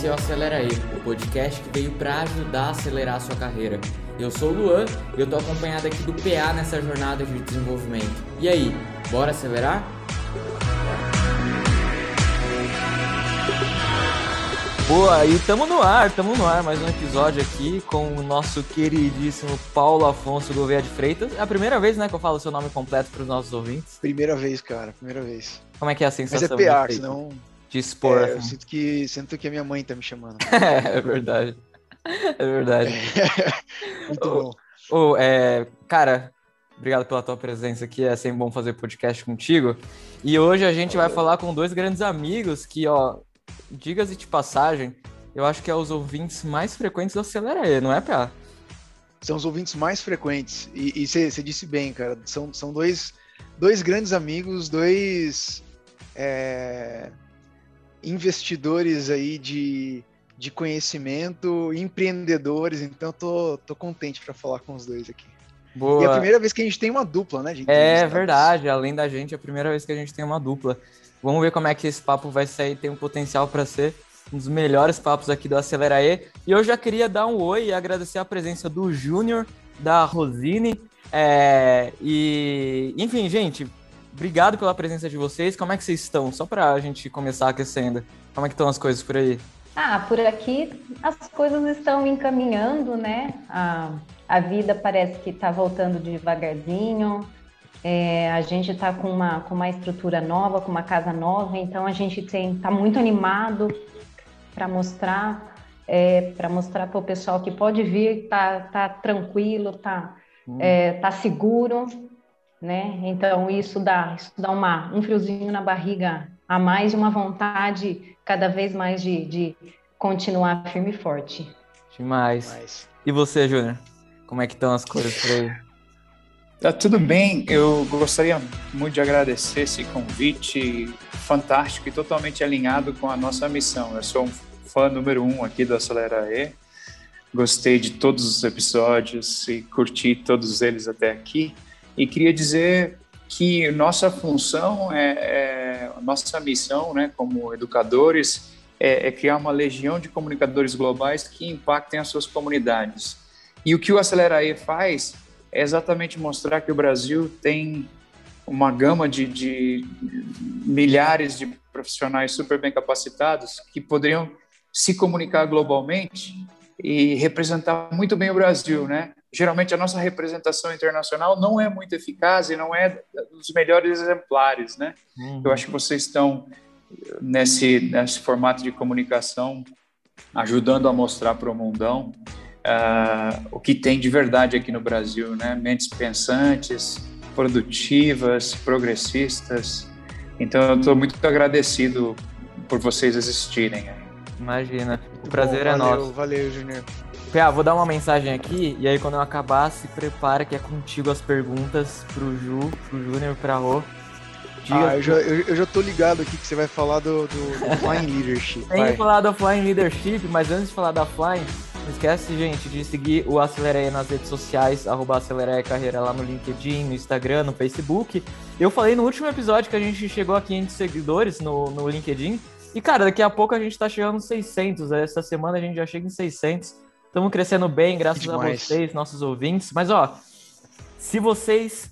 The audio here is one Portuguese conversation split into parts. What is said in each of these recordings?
esse é o Acelera aí, o podcast que veio para ajudar a acelerar a sua carreira. Eu sou o Luan e eu tô acompanhado aqui do PA nessa jornada de desenvolvimento. E aí, bora acelerar? Boa, e tamo no ar, tamo no ar, mais um episódio aqui com o nosso queridíssimo Paulo Afonso Gouveia de Freitas. É a primeira vez, né, que eu falo o seu nome completo para os nossos ouvintes. Primeira vez, cara, primeira vez. Como é que é a sensação? Mas é PA, senão... De expor. É, eu assim. sinto que, sinto que a minha mãe tá me chamando. é verdade. É verdade. Muito bom. Oh, é, cara, obrigado pela tua presença aqui. É sempre bom fazer podcast contigo. E hoje a gente vai falar com dois grandes amigos que, ó, diga-se de passagem, eu acho que é os ouvintes mais frequentes do Acelera E, não é, Pia? São os ouvintes mais frequentes. E você disse bem, cara. São, são dois, dois grandes amigos, dois é, investidores aí de, de conhecimento, empreendedores. Então, tô, tô contente para falar com os dois aqui. Boa. E é a primeira vez que a gente tem uma dupla, né? É verdade, além da gente, é a primeira vez que a gente tem uma dupla. Vamos ver como é que esse papo vai sair, tem um potencial para ser um dos melhores papos aqui do Acelera E. E eu já queria dar um oi e agradecer a presença do Júnior, da Rosine. É, e, enfim, gente, obrigado pela presença de vocês. Como é que vocês estão? Só para a gente começar aquecendo. Como é que estão as coisas por aí? Ah, por aqui as coisas estão encaminhando, né? A, a vida parece que está voltando devagarzinho. É, a gente está com uma, com uma estrutura nova, com uma casa nova, então a gente está muito animado para mostrar é, para mostrar para o pessoal que pode vir, tá, tá tranquilo, tá, hum. é, tá seguro, né? Então isso dá, isso dá uma, um friozinho na barriga a mais, uma vontade cada vez mais de, de continuar firme e forte. Demais. Demais. E você, Júnior? Como é que estão as coisas por aí? Tá tudo bem. Eu gostaria muito de agradecer esse convite fantástico e totalmente alinhado com a nossa missão. Eu sou um fã número um aqui do Acelera E. Gostei de todos os episódios e curti todos eles até aqui. E queria dizer que nossa função é, é nossa missão, né, como educadores, é, é criar uma legião de comunicadores globais que impactem as suas comunidades. E o que o Acelera E faz é exatamente mostrar que o Brasil tem uma gama de, de milhares de profissionais super bem capacitados que poderiam se comunicar globalmente e representar muito bem o Brasil, né? Geralmente a nossa representação internacional não é muito eficaz e não é dos melhores exemplares, né? Uhum. Eu acho que vocês estão nesse nesse formato de comunicação ajudando a mostrar para o mundão uh, o que tem de verdade aqui no Brasil, né? Mentes pensantes, produtivas, progressistas. Então, eu estou muito agradecido por vocês existirem. Imagina, o prazer Bom, é valeu, nosso. Valeu, Junior. Pia, vou dar uma mensagem aqui e aí quando eu acabar, se prepara que é contigo as perguntas pro Ju, pro Júnior, pra Rô. Diga ah, eu já, eu, eu, já tô ligado aqui que você vai falar do, do, do Flying Leadership. Tem que falar do Flying Leadership, mas antes de falar da Flying, não esquece, gente, de seguir o Acelereia nas redes sociais, arroba Acelereia Carreira lá no LinkedIn, no Instagram, no Facebook. Eu falei no último episódio que a gente chegou a 500 seguidores no, no LinkedIn. E, cara, daqui a pouco a gente tá chegando nos 600. Essa semana a gente já chega em 600. Estamos crescendo bem, graças a vocês, nossos ouvintes. Mas, ó, se vocês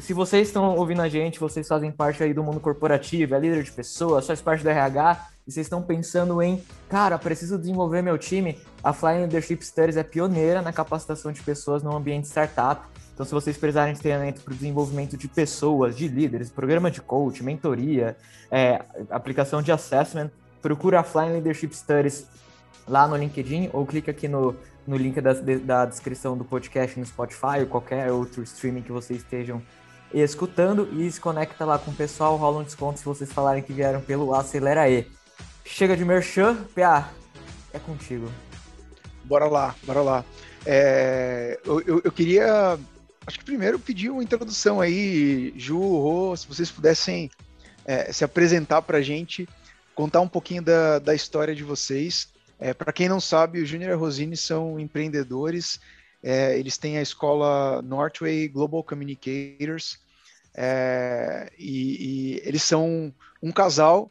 se vocês estão ouvindo a gente, vocês fazem parte aí do mundo corporativo, é líder de pessoas, faz parte do RH, e vocês estão pensando em, cara, preciso desenvolver meu time, a Flying Leadership Studies é pioneira na capacitação de pessoas no ambiente startup. Então, se vocês precisarem de treinamento para o desenvolvimento de pessoas, de líderes, programa de coach, mentoria, é, aplicação de assessment, procura a Flying Leadership Studies lá no LinkedIn ou clica aqui no, no link da, da descrição do podcast no Spotify ou qualquer outro streaming que vocês estejam escutando e se conecta lá com o pessoal, rola um desconto se vocês falarem que vieram pelo Acelera E. Chega de merchan, PA, é contigo. Bora lá, bora lá. É, eu, eu, eu, queria, acho que primeiro pedir uma introdução aí, Ju, Rô, se vocês pudessem é, se apresentar para a gente, contar um pouquinho da, da história de vocês. É, para quem não sabe, o Júnior e a Rosine são empreendedores, é, eles têm a escola Northway Global Communicators, é, e, e, eles são um casal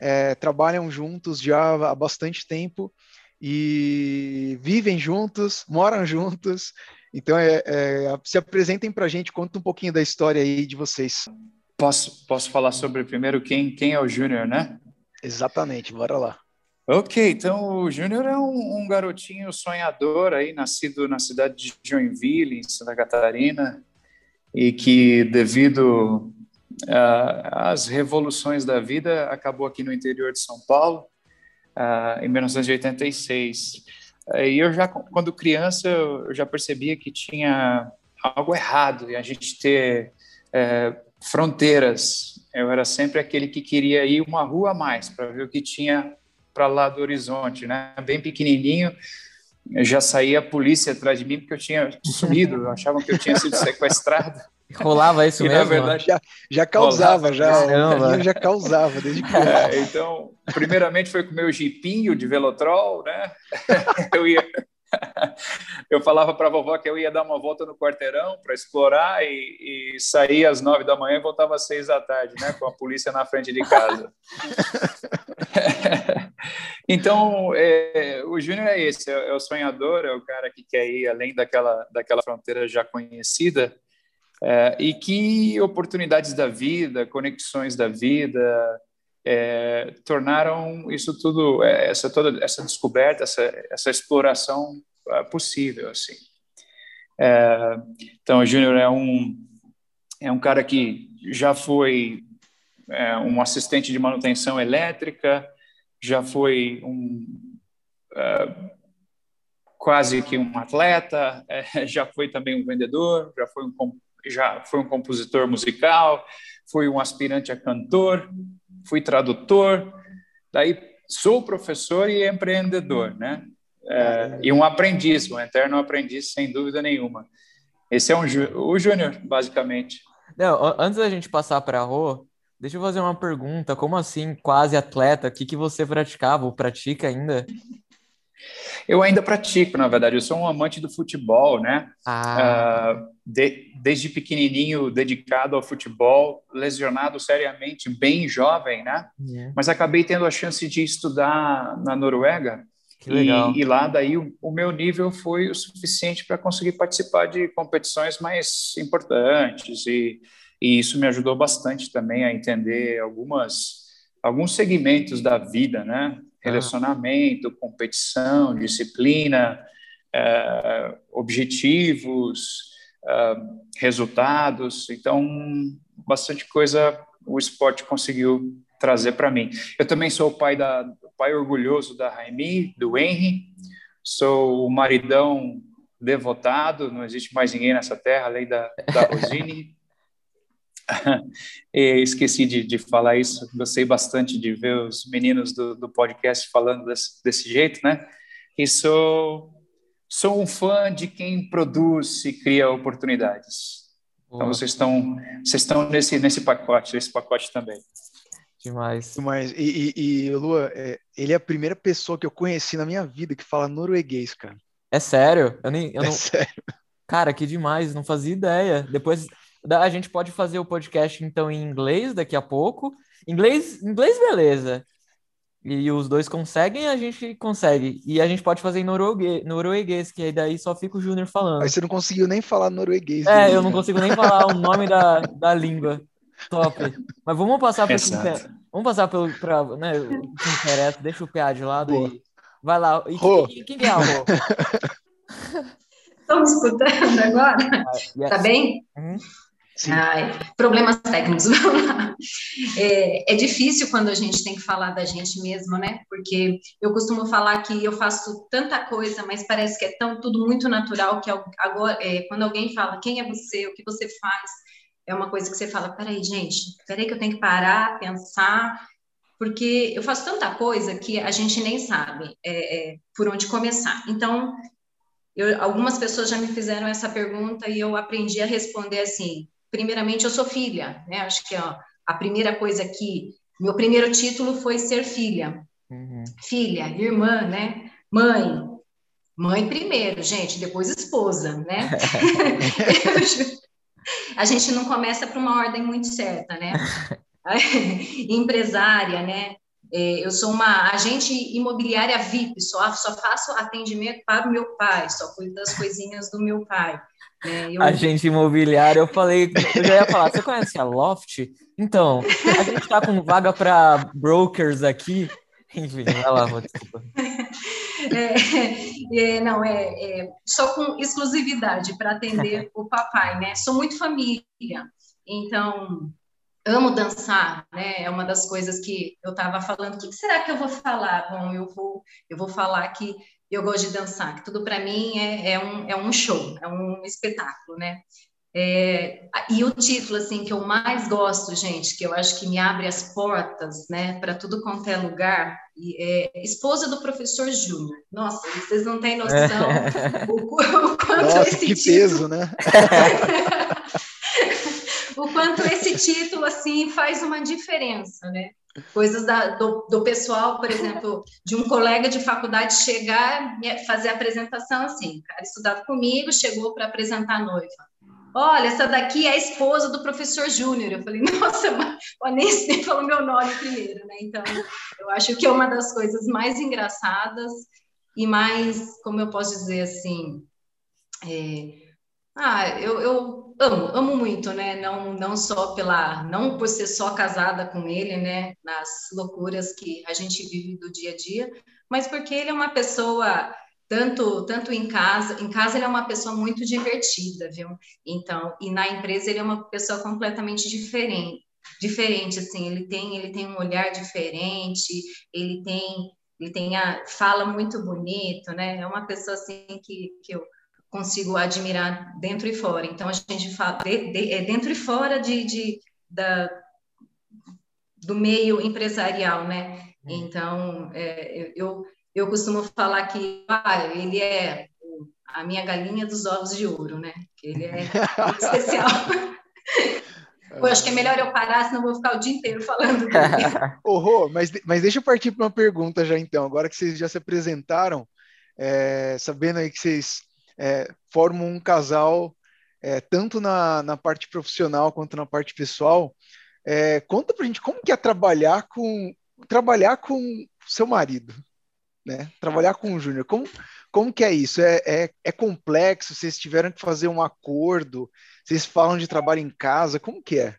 é, trabalham juntos já há bastante tempo e vivem juntos, moram juntos. Então, é, é, se apresentem para a gente, conta um pouquinho da história aí de vocês. Posso, posso falar sobre primeiro quem, quem é o Júnior, né? Exatamente, bora lá. Ok, então o Júnior é um, um, garotinho sonhador aí, nascido na cidade de Joinville, em Santa Catarina, e que devido às revoluções da vida acabou aqui no interior de São Paulo uh, em 1986. E eu já, quando criança, eu já percebia que tinha algo errado em a gente ter é, fronteiras. Eu era sempre aquele que queria ir uma rua a mais para ver o que tinha para lá do horizonte, né? Bem pequenininho, já saía a polícia atrás de mim porque eu tinha sumido, achavam que eu tinha sido sequestrado. Rolava isso e, mesmo? Na verdade, já, já causava, já, já causava desde que. É, então, primeiramente foi com o meu jipinho de Velotrol, né? eu ia. Eu falava para a vovó que eu ia dar uma volta no quarteirão para explorar e, e sair às nove da manhã e voltava às seis da tarde, né? Com a polícia na frente de casa. então, é, o Júnior é esse, é, é o sonhador, é o cara que quer ir além daquela, daquela fronteira já conhecida é, e que oportunidades da vida, conexões da vida, é, tornaram isso tudo, é, essa toda essa descoberta, essa, essa exploração é, possível, assim. É, então, o Júnior é um é um cara que já foi é, um assistente de manutenção elétrica, já foi um quase que um atleta, já foi também um vendedor, já foi um já foi um compositor musical, fui um aspirante a cantor, fui tradutor, daí sou professor e empreendedor, né? É, e um aprendiz, um eterno aprendiz, sem dúvida nenhuma. Esse é um, o Júnior, basicamente. Não, antes da gente passar para a Rô, deixa eu fazer uma pergunta. Como assim, quase atleta? O que, que você praticava ou pratica ainda? Eu ainda pratico, na verdade. Eu sou um amante do futebol, né? Ah. Uh, de, desde pequenininho, dedicado ao futebol, lesionado seriamente, bem jovem, né? Yeah. Mas acabei tendo a chance de estudar na Noruega. Que legal. E, e lá, daí, o, o, meu nível foi o suficiente para conseguir participar de competições mais importantes. E, e isso me ajudou bastante também a entender algumas alguns segmentos da vida, né? relacionamento, competição, disciplina, é, objetivos, é, resultados. Então, bastante coisa o esporte conseguiu trazer para mim. Eu também sou o pai da pai orgulhoso da Raimi, do Henry. Sou o maridão devotado, não existe mais ninguém nessa terra além da, da Rosine. esqueci de, de, falar isso. Gostei bastante de ver os meninos do, do podcast falando desse, desse, jeito, né? E sou, sou um fã de quem produz e cria oportunidades. Então vocês estão vocês estão nesse nesse pacote, esse pacote também. Demais. Demais. E, e, e Lua, é, ele é a primeira pessoa que eu conheci na minha vida que fala norueguês, cara. É sério? Eu nem, eu é não... sério. Cara, que demais, não fazia ideia. Depois a gente pode fazer o podcast então em inglês daqui a pouco. Inglês, inglês beleza. E os dois conseguem, a gente consegue. E a gente pode fazer em norueguês, norueguês que aí daí só fica o Júnior falando. Aí você não conseguiu nem falar norueguês. É, né? eu não consigo nem falar o nome da, da língua. Top. Mas vamos passar para Vamos passar pelo pra, né, o que interessa. Deixa o PA de lado Boa. e vai lá. E quem, quem, quem é a Rô? Estão escutando agora? Ah, yes. Tá bem? Uhum. Ai, problemas técnicos. é, é, difícil quando a gente tem que falar da gente mesmo, né? Porque eu costumo falar que eu faço tanta coisa, mas parece que é tão tudo muito natural que agora, é, quando alguém fala quem é você, o que você faz, é uma coisa que você fala, peraí, gente, peraí que eu tenho que parar, pensar, porque eu faço tanta coisa que a gente nem sabe é, é por onde começar. Então, eu, algumas pessoas já me fizeram essa pergunta e eu aprendi a responder assim: primeiramente, eu sou filha, né? Acho que ó, a primeira coisa que meu primeiro título foi ser filha, uhum. filha, irmã, né? Mãe, mãe primeiro, gente, depois esposa, né? a gente não começa para uma ordem muito certa, né? Empresária, né? É, eu sou uma agente imobiliária VIP, só, só faço atendimento para o meu pai, só cuido das coisinhas do meu pai. Né? Eu... Agente imobiliário, eu falei, eu já ia falar, você conhece a Loft? Então, a gente está com vaga para brokers aqui. Enfim, vai lá, desculpa. É, é, não, é, é, só com exclusividade para atender o papai, né? Sou muito família, então amo dançar, né? É uma das coisas que eu estava falando. O que será que eu vou falar? Bom, eu vou, eu vou falar que eu gosto de dançar, que tudo para mim é, é, um, é um show, é um espetáculo, né? É, e o título assim que eu mais gosto, gente, que eu acho que me abre as portas, né, para tudo quanto é lugar, é Esposa do Professor Júnior. Nossa, vocês não têm noção é. o, o, quanto Nossa, esse que título... peso, né? o quanto esse título assim faz uma diferença, né? Coisas da, do, do, pessoal, por exemplo, de um colega de faculdade chegar, fazer a apresentação assim, cara estudado comigo, chegou para apresentar a noiva. Olha, essa daqui é a esposa do professor Júnior. Eu falei, nossa, mas nem, nem falou meu nome primeiro, né? Então, eu acho que é uma das coisas mais engraçadas e mais, como eu posso dizer assim, é, ah, eu, eu amo, amo muito, né? Não, não só pela, não por ser só casada com ele, né? Nas loucuras que a gente vive do dia a dia, mas porque ele é uma pessoa tanto tanto em casa, em casa ele é uma pessoa muito divertida, viu? Então, e na empresa ele é uma pessoa completamente diferente, diferente assim, ele tem ele tem um olhar diferente, ele tem ele tem a fala muito bonito, né? É uma pessoa assim que, que eu consigo admirar dentro e fora. Então a gente fala de, de, é dentro e fora de, de da, do meio empresarial, né? Uhum. Então é, eu eu costumo falar que ah, ele é a minha galinha dos ovos de ouro, né? Que ele é especial. eu acho que é melhor eu parar, senão eu vou ficar o dia inteiro falando. Ô, Rô, mas, mas deixa eu partir para uma pergunta já então. Agora que vocês já se apresentaram, é, sabendo aí que vocês é, formam um casal é, tanto na, na parte profissional quanto na parte pessoal, é, conta pra gente como que é trabalhar com trabalhar com seu marido né? Trabalhar com o Júnior, como, como que é isso? É, é, é, complexo? Vocês tiveram que fazer um acordo? Vocês falam de trabalho em casa? Como que é?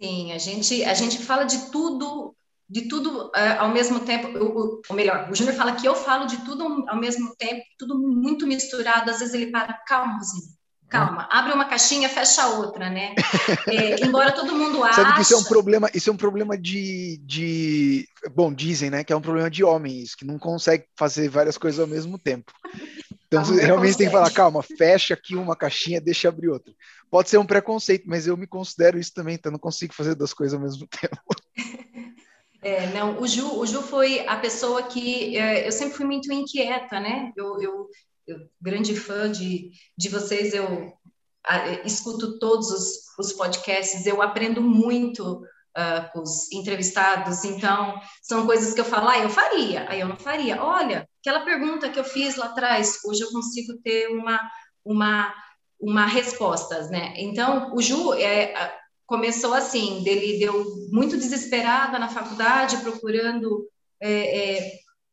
Sim, a gente, a gente fala de tudo, de tudo uh, ao mesmo tempo, ou, ou melhor, o Júnior fala que eu falo de tudo ao mesmo tempo, tudo muito misturado, às vezes ele para, calma, Rosinha, Calma, abre uma caixinha, fecha outra, né? É, embora todo mundo ache... Sabe que isso é um problema, isso é um problema de, de... Bom, dizem, né, que é um problema de homens, que não consegue fazer várias coisas ao mesmo tempo. Então, você realmente consegue. tem que falar, calma, fecha aqui uma caixinha, deixa abrir outra. Pode ser um preconceito, mas eu me considero isso também, então eu não consigo fazer duas coisas ao mesmo tempo. É, não, o Ju, o Ju foi a pessoa que é, eu sempre fui muito inquieta, né? Eu, eu, eu, grande fã de, de vocês, eu a, escuto todos os, os podcasts, eu aprendo muito uh, com os entrevistados, então são coisas que eu falo, ah, eu faria, aí eu não faria. Olha, aquela pergunta que eu fiz lá atrás, hoje eu consigo ter uma, uma, uma resposta, né? Então, o Ju é, começou assim, dele deu muito desesperada na faculdade, procurando é, é,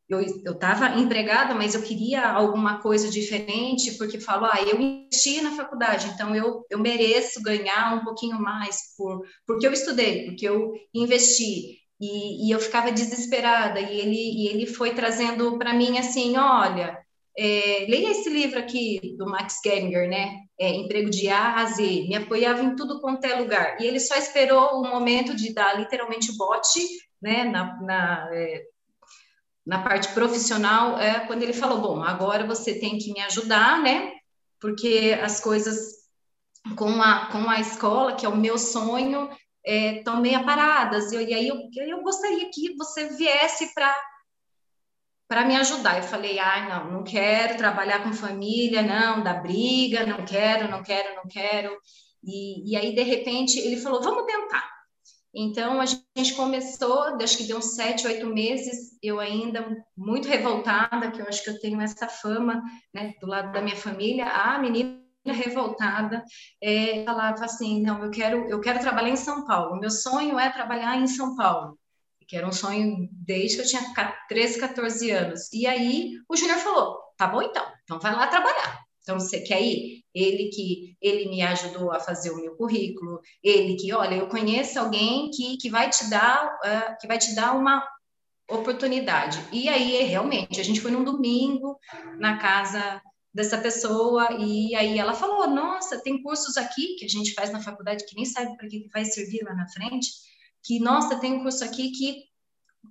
eu estava empregada, mas eu queria alguma coisa diferente, porque falou, ah, eu investi na faculdade, então eu, eu mereço ganhar um pouquinho mais por, porque eu estudei, porque eu investi. E, e eu ficava desesperada, e ele, e ele foi trazendo para mim assim, olha, é, leia esse livro aqui do Max Geringer, né? É, Emprego de A a Z. Me apoiava em tudo quanto é lugar. E ele só esperou o momento de dar literalmente bote, né? Na, na é, na parte profissional, é quando ele falou: bom, agora você tem que me ajudar, né? Porque as coisas com a, com a escola, que é o meu sonho, estão é, meio paradas. E, e aí eu, eu gostaria que você viesse para para me ajudar. Eu falei, ah, não, não quero trabalhar com família, não, dá briga, não quero, não quero, não quero. E, e aí, de repente, ele falou, vamos tentar. Então, a gente começou, acho que deu uns sete, oito meses, eu ainda muito revoltada, que eu acho que eu tenho essa fama, né, do lado da minha família, a menina revoltada, é, falava assim, não, eu quero, eu quero trabalhar em São Paulo, meu sonho é trabalhar em São Paulo, que era um sonho desde que eu tinha 13, 14 anos. E aí o Júnior falou: tá bom então, então vai lá trabalhar. Então você quer ir? Ele que ele me ajudou a fazer o meu currículo, ele que, olha, eu conheço alguém que, que vai te dar uh, que vai te dar uma oportunidade. E aí realmente a gente foi num domingo na casa dessa pessoa e aí ela falou: "Nossa, tem cursos aqui que a gente faz na faculdade que nem sabe para que vai servir lá na frente, que nossa, tem um curso aqui que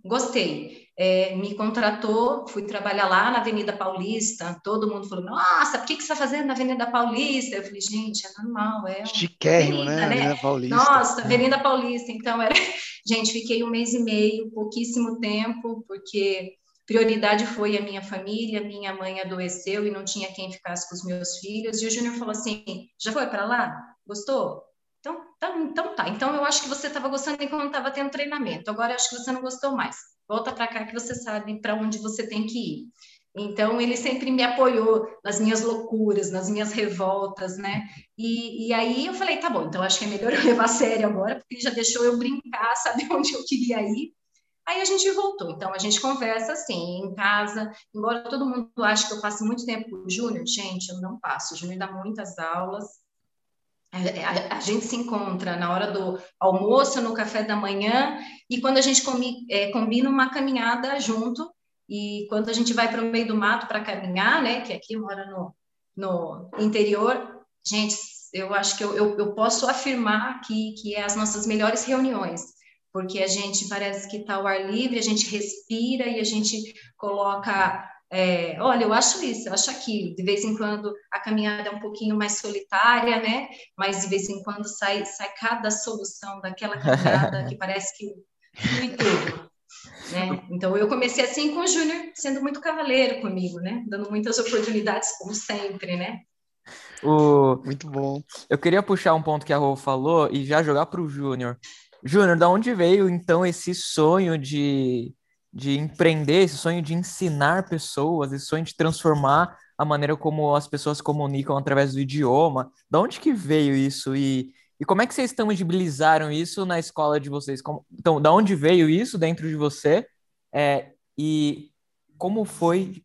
gostei. É, me contratou, fui trabalhar lá na Avenida Paulista, todo mundo falou, nossa, por que, que você está fazendo na Avenida Paulista? Eu falei, gente, é normal, é... Chiquérrimo, né? né? Avenida Paulista. Nossa, é. Avenida Paulista, então era... Gente, fiquei um mês e meio, pouquíssimo tempo, porque prioridade foi a minha família, minha mãe adoeceu e não tinha quem ficasse com os meus filhos, e o Júnior falou assim, já foi para lá? Gostou? Então, então, tá. Então eu acho que você estava gostando enquanto estava tendo treinamento. Agora eu acho que você não gostou mais. Volta para cá que você sabe para onde você tem que ir. Então ele sempre me apoiou nas minhas loucuras, nas minhas revoltas, né? E, e aí eu falei, tá bom, então acho que é melhor eu levar a sério agora, porque ele já deixou eu brincar, saber onde eu queria ir. Aí a gente voltou. Então a gente conversa assim, em casa. Embora todo mundo ache que eu passe muito tempo com o Júnior, gente, eu não passo. O Júnior dá muitas aulas a, a, gente se encontra na hora do almoço, no café da manhã, e quando a gente é, combina uma caminhada junto, e quando a gente vai para o meio do mato para caminhar, né, que aqui mora no, no interior, gente, eu acho que eu, eu, eu posso afirmar que, que é as nossas melhores reuniões, porque a gente parece que está ao ar livre, a gente respira e a gente coloca é, olha, eu acho isso, eu acho aquilo. De vez em quando a caminhada é um pouquinho mais solitária, né? Mas de vez em quando sai, sai cada solução daquela caminhada que parece que flui tudo. Né? Então eu comecei assim com o Júnior, sendo muito cavaleiro comigo, né? Dando muitas oportunidades, como sempre, né? O... Muito bom. Eu queria puxar um ponto que a Rô falou e já jogar para o Júnior. Júnior, da onde veio então esse sonho de de empreender, esse sonho de ensinar pessoas, esse sonho de transformar a maneira como as pessoas comunicam através do idioma. Da onde que veio isso e, e como é que vocês tangibilizaram isso na escola de vocês? Como, então, da onde veio isso dentro de você é, e como foi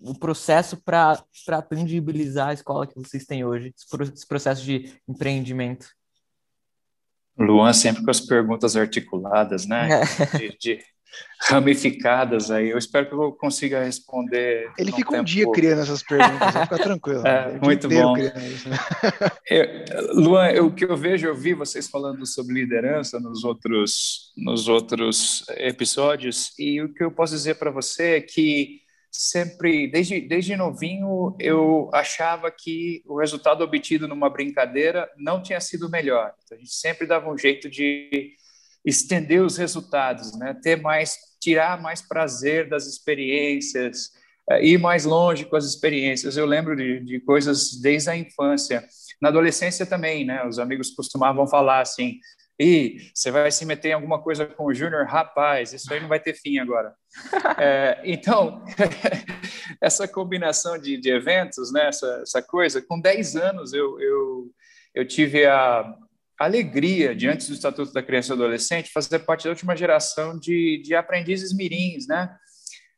o processo para tangibilizar a escola que vocês têm hoje, esse processo de empreendimento? Luan sempre com as perguntas articuladas, né? É. De, de, ramificadas aí. Eu espero que eu consiga responder. Ele fica tempo... um dia criando essas perguntas, fica tranquilo. É, muito bom. eu, Luan, eu, o que eu vejo, eu vi vocês falando sobre liderança nos outros, nos outros episódios, e o que eu posso dizer para você é que sempre, desde, desde novinho, eu achava que o resultado obtido numa brincadeira não tinha sido melhor. Então, a gente sempre dava um jeito de estender os resultados, né? ter mais, tirar mais prazer das experiências, eh, ir mais longe com as experiências. Eu lembro de, de coisas desde a infância. Na adolescência também, né? Os amigos costumavam falar assim: e você vai se meter em alguma coisa com o Júnior, rapaz, isso aí não vai ter fim agora. é, então, essa combinação de, de eventos, né, essa, essa, coisa, com 10 anos eu, eu, eu tive a, alegria, diante do Estatuto da Criança e do Adolescente, fazer parte da última geração de, de aprendizes mirins, né,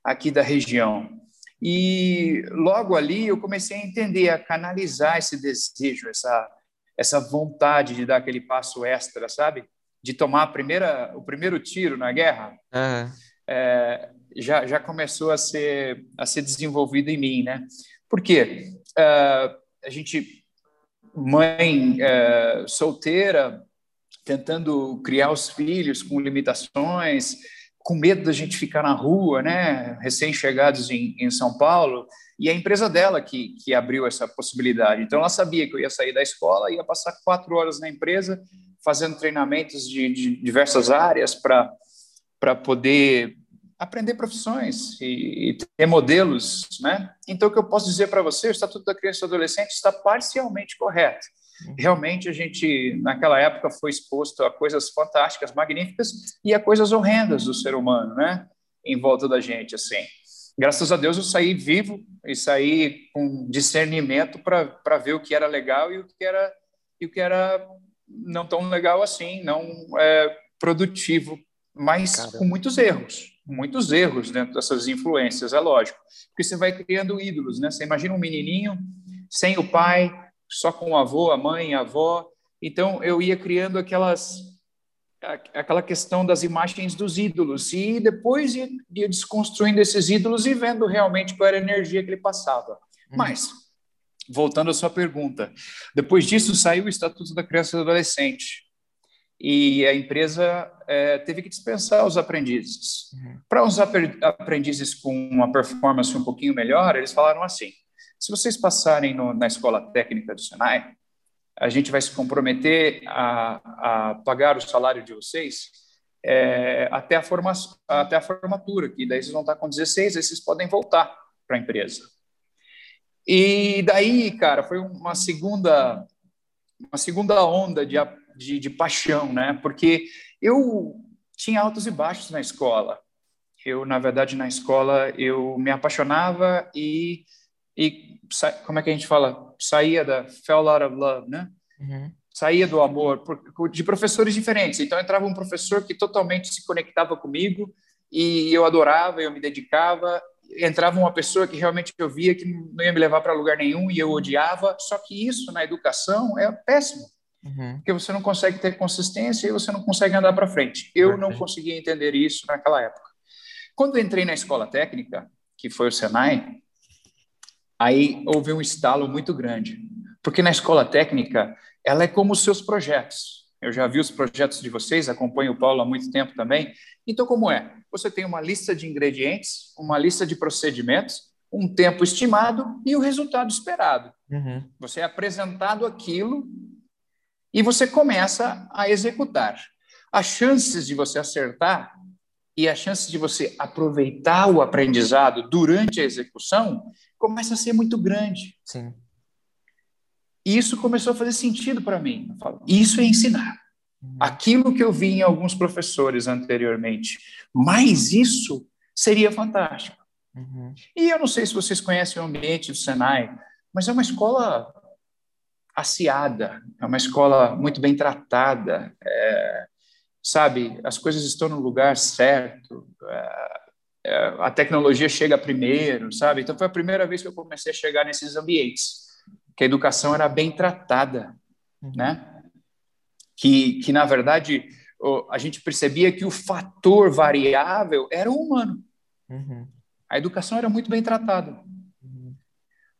aqui da região. E logo ali eu comecei a entender, a canalizar esse desejo, essa, essa vontade de dar aquele passo extra, sabe? De tomar a primeira, o primeiro tiro na guerra. Uhum. É, já, já começou a ser, a ser desenvolvido em mim, né? Por quê? Uh, a gente mãe é, solteira, tentando criar os filhos com limitações, com medo da gente ficar na rua, né? Recém-chegados em, em, São Paulo, e a empresa dela que, que abriu essa possibilidade. Então, ela sabia que eu ia sair da escola, ia passar quatro horas na empresa, fazendo treinamentos de, de diversas áreas para poder aprender profissões e, e, ter modelos, né? Então, o que eu posso dizer para você, o Estatuto da Criança e do Adolescente está parcialmente correto. Uhum. Realmente, a gente, naquela época, foi exposto a coisas fantásticas, magníficas e a coisas horrendas do ser humano, né? Em volta da gente, assim. Graças a Deus, eu saí vivo e saí com discernimento para ver o que era legal e o que era, e o que era não tão legal assim, não é, produtivo mas Caramba. com muitos erros, muitos erros dentro dessas influências, é lógico, porque você vai criando ídolos, né? Você imagina um menininho sem o pai, só com o avô, a mãe, a avó. Então eu ia criando aquelas aquela questão das imagens dos ídolos e depois ia, ia desconstruindo esses ídolos e vendo realmente qual era a energia que ele passava. Uhum. Mas voltando à sua pergunta, depois disso saiu o Estatuto da Criança e do Adolescente e a empresa é, teve que dispensar os aprendizes. Uhum. Para os aprendizes com uma performance um pouquinho melhor, eles falaram assim: se vocês passarem no, na escola técnica do Senai, a gente vai se comprometer a, a pagar o salário de vocês é, até, a forma, até a formatura, que daí vocês vão estar com 16, aí vocês podem voltar para a empresa. E daí, cara, foi uma segunda, uma segunda onda de de, de paixão, né? Porque eu tinha altos e baixos na escola. Eu, na verdade, na escola, eu me apaixonava e, e como é que a gente fala? Saía da, fell out of love, né? Uhum. Saía do amor por, de professores diferentes. Então, entrava um professor que totalmente se conectava comigo e eu adorava, eu me dedicava. Entrava uma pessoa que realmente eu via que não ia me levar para lugar nenhum e eu odiava. Só que isso na educação é péssimo. Uhum. Porque você não consegue ter consistência e você não consegue andar para frente. Eu não conseguia entender isso naquela época. Quando entrei na escola técnica, que foi o Senai, aí houve um estalo muito grande. Porque na escola técnica, ela é como os seus projetos. Eu já vi os projetos de vocês, acompanho o Paulo há muito tempo também. Então, como é? Você tem uma lista de ingredientes, uma lista de procedimentos, um tempo estimado e o resultado esperado. Uhum. Você é apresentado aquilo e você começa a executar. As chances de você acertar e as chances de você aproveitar o aprendizado durante a execução começa a ser muito grande. Sim. E isso começou a fazer sentido para mim. isso é ensinar. Uhum. Aquilo que eu vi em alguns professores anteriormente. Mas isso seria fantástico. Uhum. E eu não sei se vocês conhecem o ambiente do Senai, mas é uma escola aciada, é uma escola muito bem tratada, é, sabe? As coisas estão no lugar certo, é, é, a tecnologia chega primeiro, sabe? Então foi a primeira vez que eu comecei a chegar nesses ambientes, que a educação era bem tratada, uhum. né? Que, que na verdade a gente percebia que o fator variável era o humano. Uhum. A educação era muito bem tratada.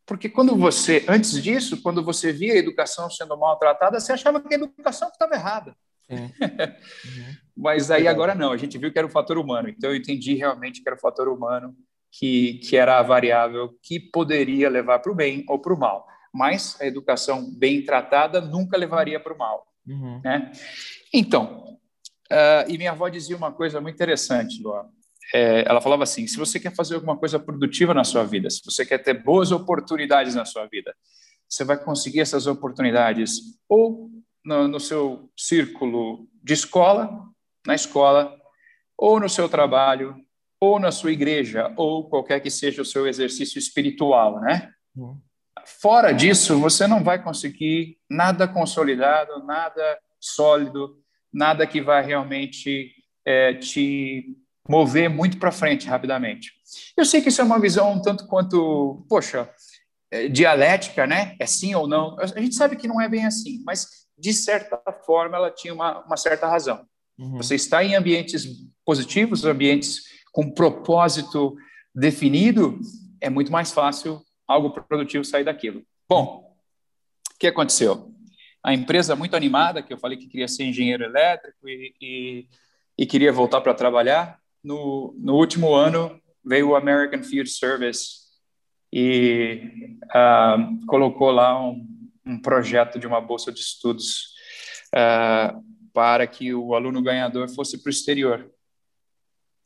Porque quando você, antes disso, quando você via a educação sendo maltratada, você achava que a educação estava errada. Uhum. Mas aí agora não, a gente viu que era o fator humano. Então eu entendi realmente que era o fator humano que, que era a variável que poderia levar para o bem ou para o mal. Mas a educação bem tratada nunca levaria para o mal. Uhum. Né? Então, uh, e minha avó dizia uma coisa muito interessante, Luan é, ela falava assim: se você quer fazer alguma coisa produtiva na sua vida, se você quer ter boas oportunidades na sua vida, você vai conseguir essas oportunidades ou no, no seu círculo de escola, na escola, ou no seu trabalho, ou na sua igreja, ou qualquer que seja o seu exercício espiritual, né? Uhum. Fora disso, você não vai conseguir nada consolidado, nada sólido, nada que vai realmente é, te mover muito para frente rapidamente. Eu sei que isso é uma visão um tanto quanto, poxa, é, dialética, né? É sim ou não. A gente sabe que não é bem assim, mas de certa forma ela tinha uma, uma certa razão. Uhum. Você está em ambientes positivos, ambientes com propósito definido, é muito mais fácil algo produtivo sair daquilo. Bom, o que aconteceu? A empresa muito animada, que eu falei que queria ser engenheiro elétrico e, e, e queria voltar para trabalhar, no, no último ano veio o American Field Service e uh, colocou lá um, um, projeto de uma bolsa de estudos uh, para que o aluno ganhador fosse para o exterior.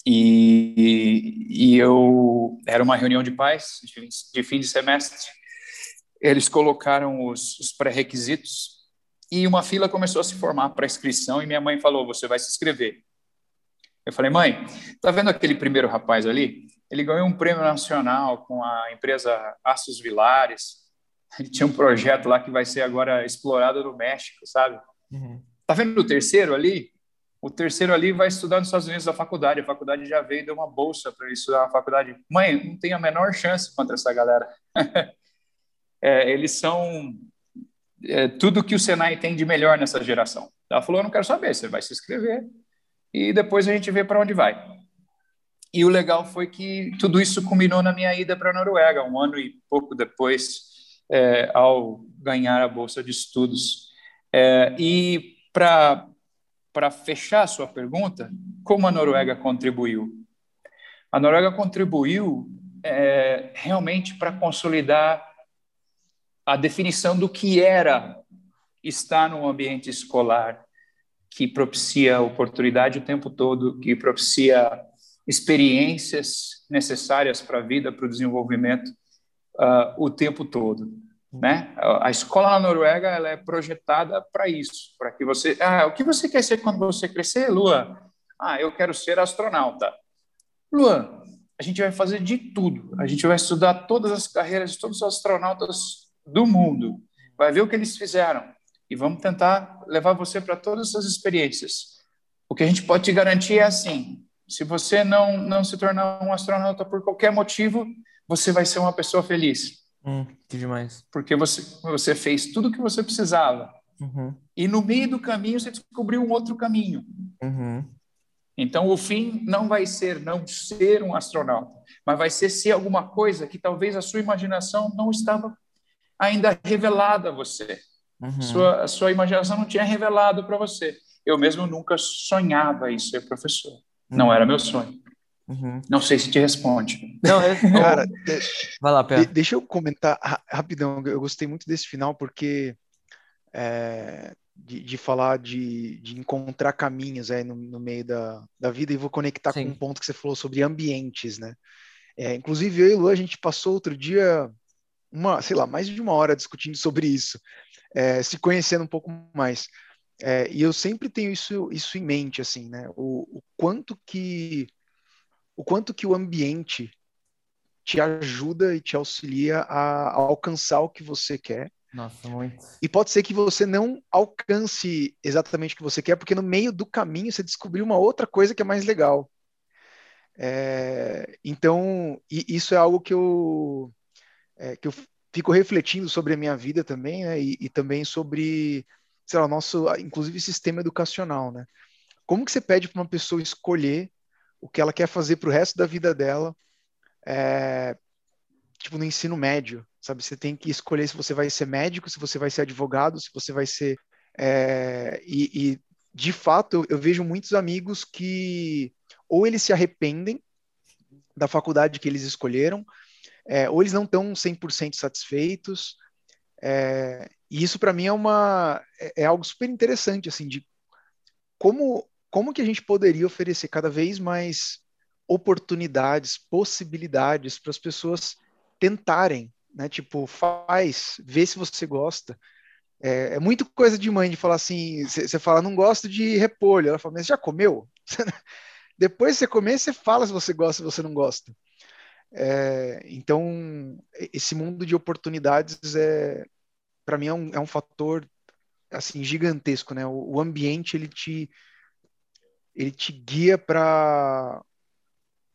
E, e, eu era uma reunião de pais de, fim de semestre. Eles colocaram os, os pré-requisitos e uma fila começou a se formar para inscrição e minha mãe falou: você vai se inscrever. Eu falei, mãe, tá vendo aquele primeiro rapaz ali? Ele ganhou um prêmio nacional com a empresa Aços Vilares. Ele tinha um projeto lá que vai ser agora explorado no México, sabe? Uhum. Tá vendo o terceiro ali? O terceiro ali vai estudar nos Estados Unidos a faculdade. A faculdade já veio e deu uma bolsa para ele estudar na faculdade. Mãe, não tem a menor chance contra essa galera. é, eles são é, tudo que o Senai tem de melhor nessa geração. Ela falou: Eu não quero saber, você vai se inscrever e depois a gente vê para onde vai. E o legal foi que tudo isso culminou na minha ida para a Noruega, um ano e pouco depois, é, ao ganhar a bolsa de estudos. É, e para fechar a sua pergunta, como a Noruega contribuiu? A Noruega contribuiu é, realmente para consolidar a definição do que era estar num ambiente escolar que propicia oportunidade o tempo todo, que propicia experiências necessárias para a vida, para o desenvolvimento uh, o tempo todo. Né? A escola na Noruega ela é projetada para isso, para que você. Ah, o que você quer ser quando você crescer, Luan? Ah, eu quero ser astronauta. Luan, a gente vai fazer de tudo. A gente vai estudar todas as carreiras de todos os astronautas do mundo. Vai ver o que eles fizeram e vamos tentar levar você para todas essas experiências. O que a gente pode te garantir é assim: se você não não se tornar um astronauta por qualquer motivo, você vai ser uma pessoa feliz. Hum, que demais. Porque você, você fez tudo o que você precisava. Uhum. E no meio do caminho você descobriu um outro caminho. Uhum. Então o fim não vai ser não ser um astronauta, mas vai ser ser alguma coisa que talvez a sua imaginação não estava ainda revelada a você. Uhum. Sua, a sua imaginação não tinha revelado para você. Eu mesmo nunca sonhava em ser professor. Não era meu sonho. Uhum. Não sei se te responde. Não, é... Cara, vai lá, Pé. deixa eu comentar rapidão. Eu gostei muito desse final porque é, de, de, falar de, de encontrar caminhos aí no, no, meio da, da vida e vou conectar Sim. com um ponto que você falou sobre ambientes, né? É, inclusive eu e Lu, a gente passou outro dia uma, sei lá, mais de uma hora discutindo sobre isso, é, se conhecendo um pouco mais. É, e eu sempre tenho isso, isso em mente, assim, né? O, o quanto que o quanto que o ambiente te ajuda e te auxilia a, a alcançar o que você quer. Nossa, muito. E pode ser que você não alcance exatamente o que você quer, porque no meio do caminho você descobriu uma outra coisa que é mais legal. É, então, isso é algo que eu, é, que eu fico refletindo sobre a minha vida também, né? E, e também sobre, sei lá, nosso, inclusive, sistema educacional, né? Como que você pede para uma pessoa escolher o que ela quer fazer para o resto da vida dela, é, tipo no ensino médio, sabe? Você tem que escolher se você vai ser médico, se você vai ser advogado, se você vai ser. É, e, e, de fato, eu, eu vejo muitos amigos que ou eles se arrependem da faculdade que eles escolheram, é, ou eles não estão 100% satisfeitos. É, e isso para mim é uma é, é, algo super interessante assim de como como que a gente poderia oferecer cada vez mais oportunidades, possibilidades para as pessoas tentarem, né? Tipo, faz, vê se você gosta. É, é muito coisa de mãe de falar assim, você fala, não gosto de repolho. Ela fala, mas já comeu? Depois você comer, você fala se você gosta, se você não gosta. É, então, esse mundo de oportunidades é, para mim, é um, é um fator assim gigantesco, né? O, o ambiente ele te ele te guia para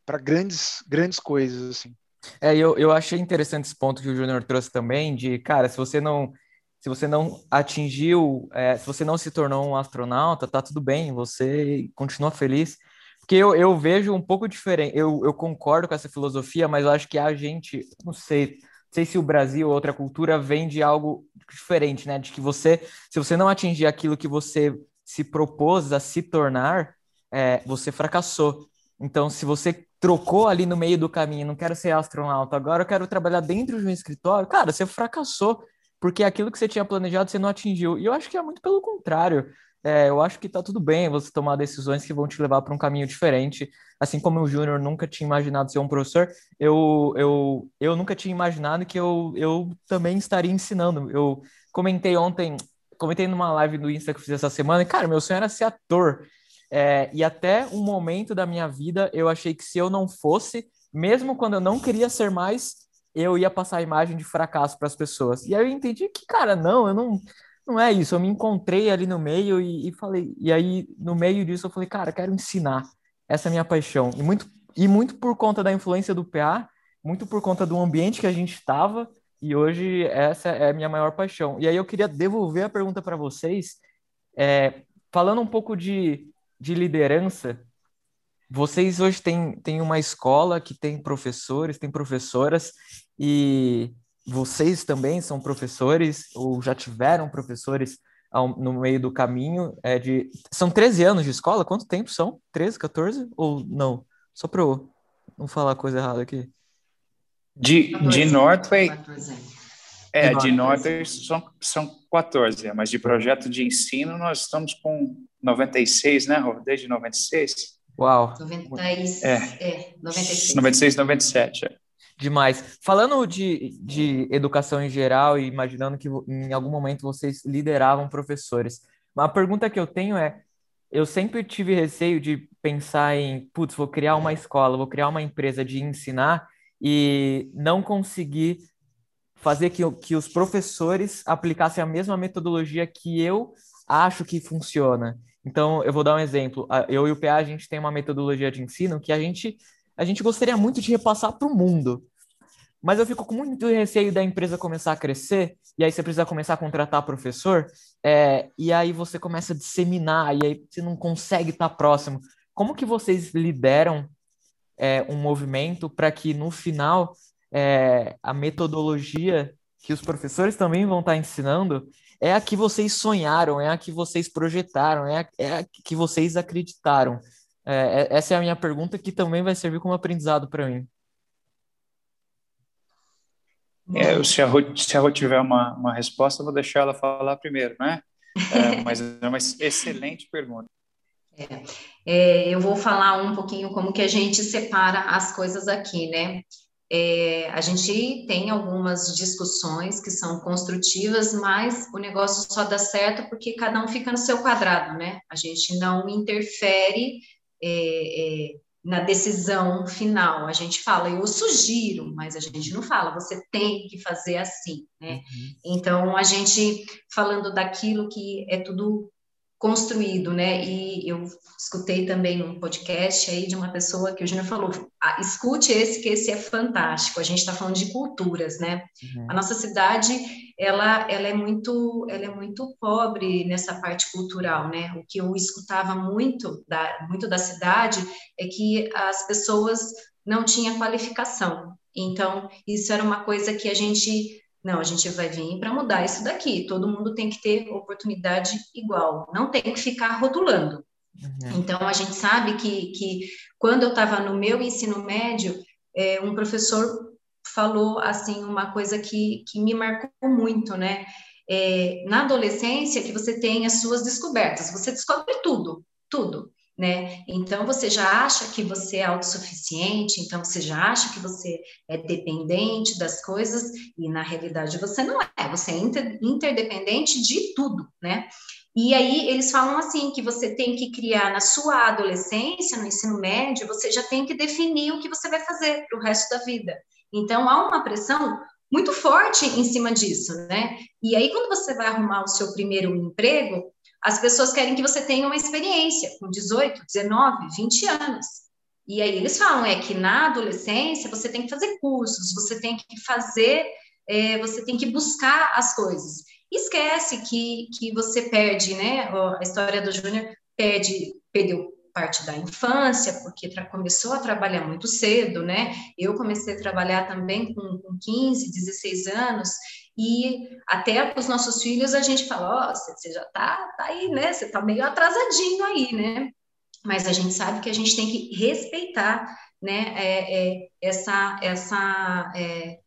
para grandes grandes coisas assim. É, eu, eu achei interessante esse ponto que o Júnior trouxe também de, cara, se você não se você não atingiu, é, se você não se tornou um astronauta, tá tudo bem, você continua feliz. Porque eu, eu vejo um pouco diferente, eu, eu concordo com essa filosofia, mas eu acho que a gente, não sei, não sei se o Brasil ou outra cultura vem de algo diferente, né? De que você, se você não atingir aquilo que você se propôs a se tornar, é, você fracassou. Então, se você trocou ali no meio do caminho, não quero ser astronauta, agora eu quero trabalhar dentro de um escritório, cara, você fracassou, porque aquilo que você tinha planejado você não atingiu. E eu acho que é muito pelo contrário. É, eu acho que tá tudo bem você tomar decisões que vão te levar para um caminho diferente. Assim como o Júnior nunca tinha imaginado ser um professor, eu, eu, eu nunca tinha imaginado que eu, eu também estaria ensinando. Eu comentei ontem, comentei numa live do Insta que eu fiz essa semana, e, cara, meu sonho era ser ator. É, e até um momento da minha vida, eu achei que se eu não fosse, mesmo quando eu não queria ser mais, eu ia passar a imagem de fracasso para as pessoas. E aí eu entendi que, cara, não, eu não, não é isso. Eu me encontrei ali no meio e, e falei, e aí no meio disso eu falei, cara, quero ensinar. Essa é a minha paixão. E muito, e muito por conta da influência do PA, muito por conta do ambiente que a gente estava, e hoje essa é a minha maior paixão. E aí eu queria devolver a pergunta para vocês, é, falando um pouco de, de liderança. Vocês hoje têm, têm uma escola que tem professores, tem professoras, e vocês também são professores, ou já tiveram professores ao, no meio do caminho. É de, são 13 anos de escola? Quanto tempo são? 13, 14? Ou não? Só para eu não falar coisa errada aqui. De, de Northway. É, de Northway são, são 14, mas de projeto de ensino nós estamos com 96, né, Rô? Desde 96. Uau! 96, é, é 96. 96, 97. Demais. Falando de, de educação em geral e imaginando que em algum momento vocês lideravam professores, uma pergunta que eu tenho é: eu sempre tive receio de pensar em, putz, vou criar uma escola, vou criar uma empresa de ensinar e não conseguir fazer que, que os professores aplicassem a mesma metodologia que eu acho que funciona. Então, eu vou dar um exemplo. Eu e o PA, a gente tem uma metodologia de ensino que a gente, a gente gostaria muito de repassar para o mundo. Mas eu fico com muito receio da empresa começar a crescer, e aí você precisa começar a contratar professor, é, e aí você começa a disseminar, e aí você não consegue estar próximo. Como que vocês lideram é, um movimento para que no final é, a metodologia que os professores também vão estar ensinando é a que vocês sonharam, é a que vocês projetaram, é a, é a que vocês acreditaram? É, é, essa é a minha pergunta que também vai servir como aprendizado para mim. É, se, a Ruth, se a Ruth tiver uma, uma resposta, eu vou deixar ela falar primeiro, né? É, mas é uma excelente pergunta. É, é, eu vou falar um pouquinho como que a gente separa as coisas aqui, né? É, a gente tem algumas discussões que são construtivas, mas o negócio só dá certo porque cada um fica no seu quadrado, né? A gente não interfere é, é, na decisão final. A gente fala, eu sugiro, mas a gente não fala, você tem que fazer assim, né? Uhum. Então, a gente falando daquilo que é tudo construído, né? E eu escutei também um podcast aí de uma pessoa que o Júnior falou: ah, escute esse, que esse é fantástico. A gente está falando de culturas, né? Uhum. A nossa cidade, ela, ela é muito, ela é muito pobre nessa parte cultural, né? O que eu escutava muito da, muito da cidade é que as pessoas não tinham qualificação. Então, isso era uma coisa que a gente não, a gente vai vir para mudar isso daqui. Todo mundo tem que ter oportunidade igual. Não tem que ficar rotulando. Uhum. Então, a gente sabe que, que quando eu estava no meu ensino médio, é, um professor falou assim uma coisa que, que me marcou muito, né? É, na adolescência, que você tem as suas descobertas, você descobre tudo, tudo né? Então você já acha que você é autossuficiente, então você já acha que você é dependente das coisas e na realidade você não é, você é inter, interdependente de tudo, né? E aí eles falam assim que você tem que criar na sua adolescência, no ensino médio, você já tem que definir o que você vai fazer para o resto da vida. Então há uma pressão muito forte em cima disso, né? E aí quando você vai arrumar o seu primeiro emprego, as pessoas querem que você tenha uma experiência com 18, 19, 20 anos. E aí eles falam é que na adolescência você tem que fazer cursos, você tem que fazer, é, você tem que buscar as coisas. Esquece que, que você perde, né? A história do Júnior perde, perdeu parte da infância, porque começou a trabalhar muito cedo, né? Eu comecei a trabalhar também com, com 15, 16 anos, e até para os nossos filhos a gente fala, ó, oh, você já tá, tá aí, né? Você tá meio atrasadinho aí, né? Mas a gente sabe que a gente tem que respeitar, né? É, é, essa, essa, é,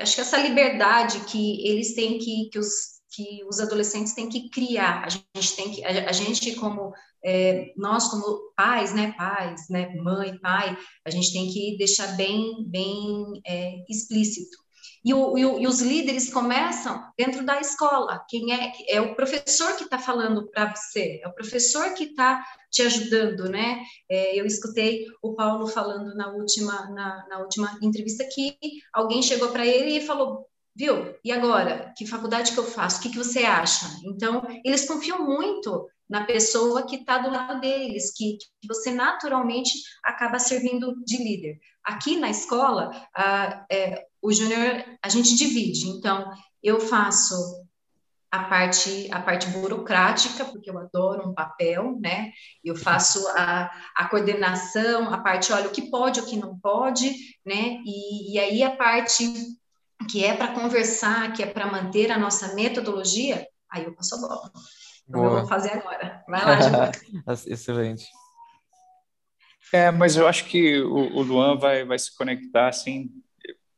acho que essa liberdade que eles têm que, que os que os adolescentes têm que criar. A gente tem que, a, a gente como é, nós como pais, né, pais, né, mãe, pai, a gente tem que deixar bem, bem é, explícito e, o, e, o, e, os líderes começam dentro da escola. Quem é? É o professor que está falando para você, é o professor que está te ajudando, né? É, eu escutei o Paulo falando na última, na, na última entrevista que alguém chegou para ele e falou: viu? E agora? Que faculdade que eu faço? O que, que você acha? Então, eles confiam muito na pessoa que está do lado deles, que, que, você naturalmente acaba servindo de líder. Aqui na escola, é, o júnior, a gente divide. Então, eu faço a parte, a parte burocrática, porque eu adoro um papel, né? Eu faço a, a coordenação, a parte, olha, o que pode, o que não pode, né? E, e aí a parte que é para conversar, que é para manter a nossa metodologia, aí eu passo a bola. Então eu vou fazer agora. Vai lá. Excelente. É, mas eu acho que o, o Luan vai, vai se conectar assim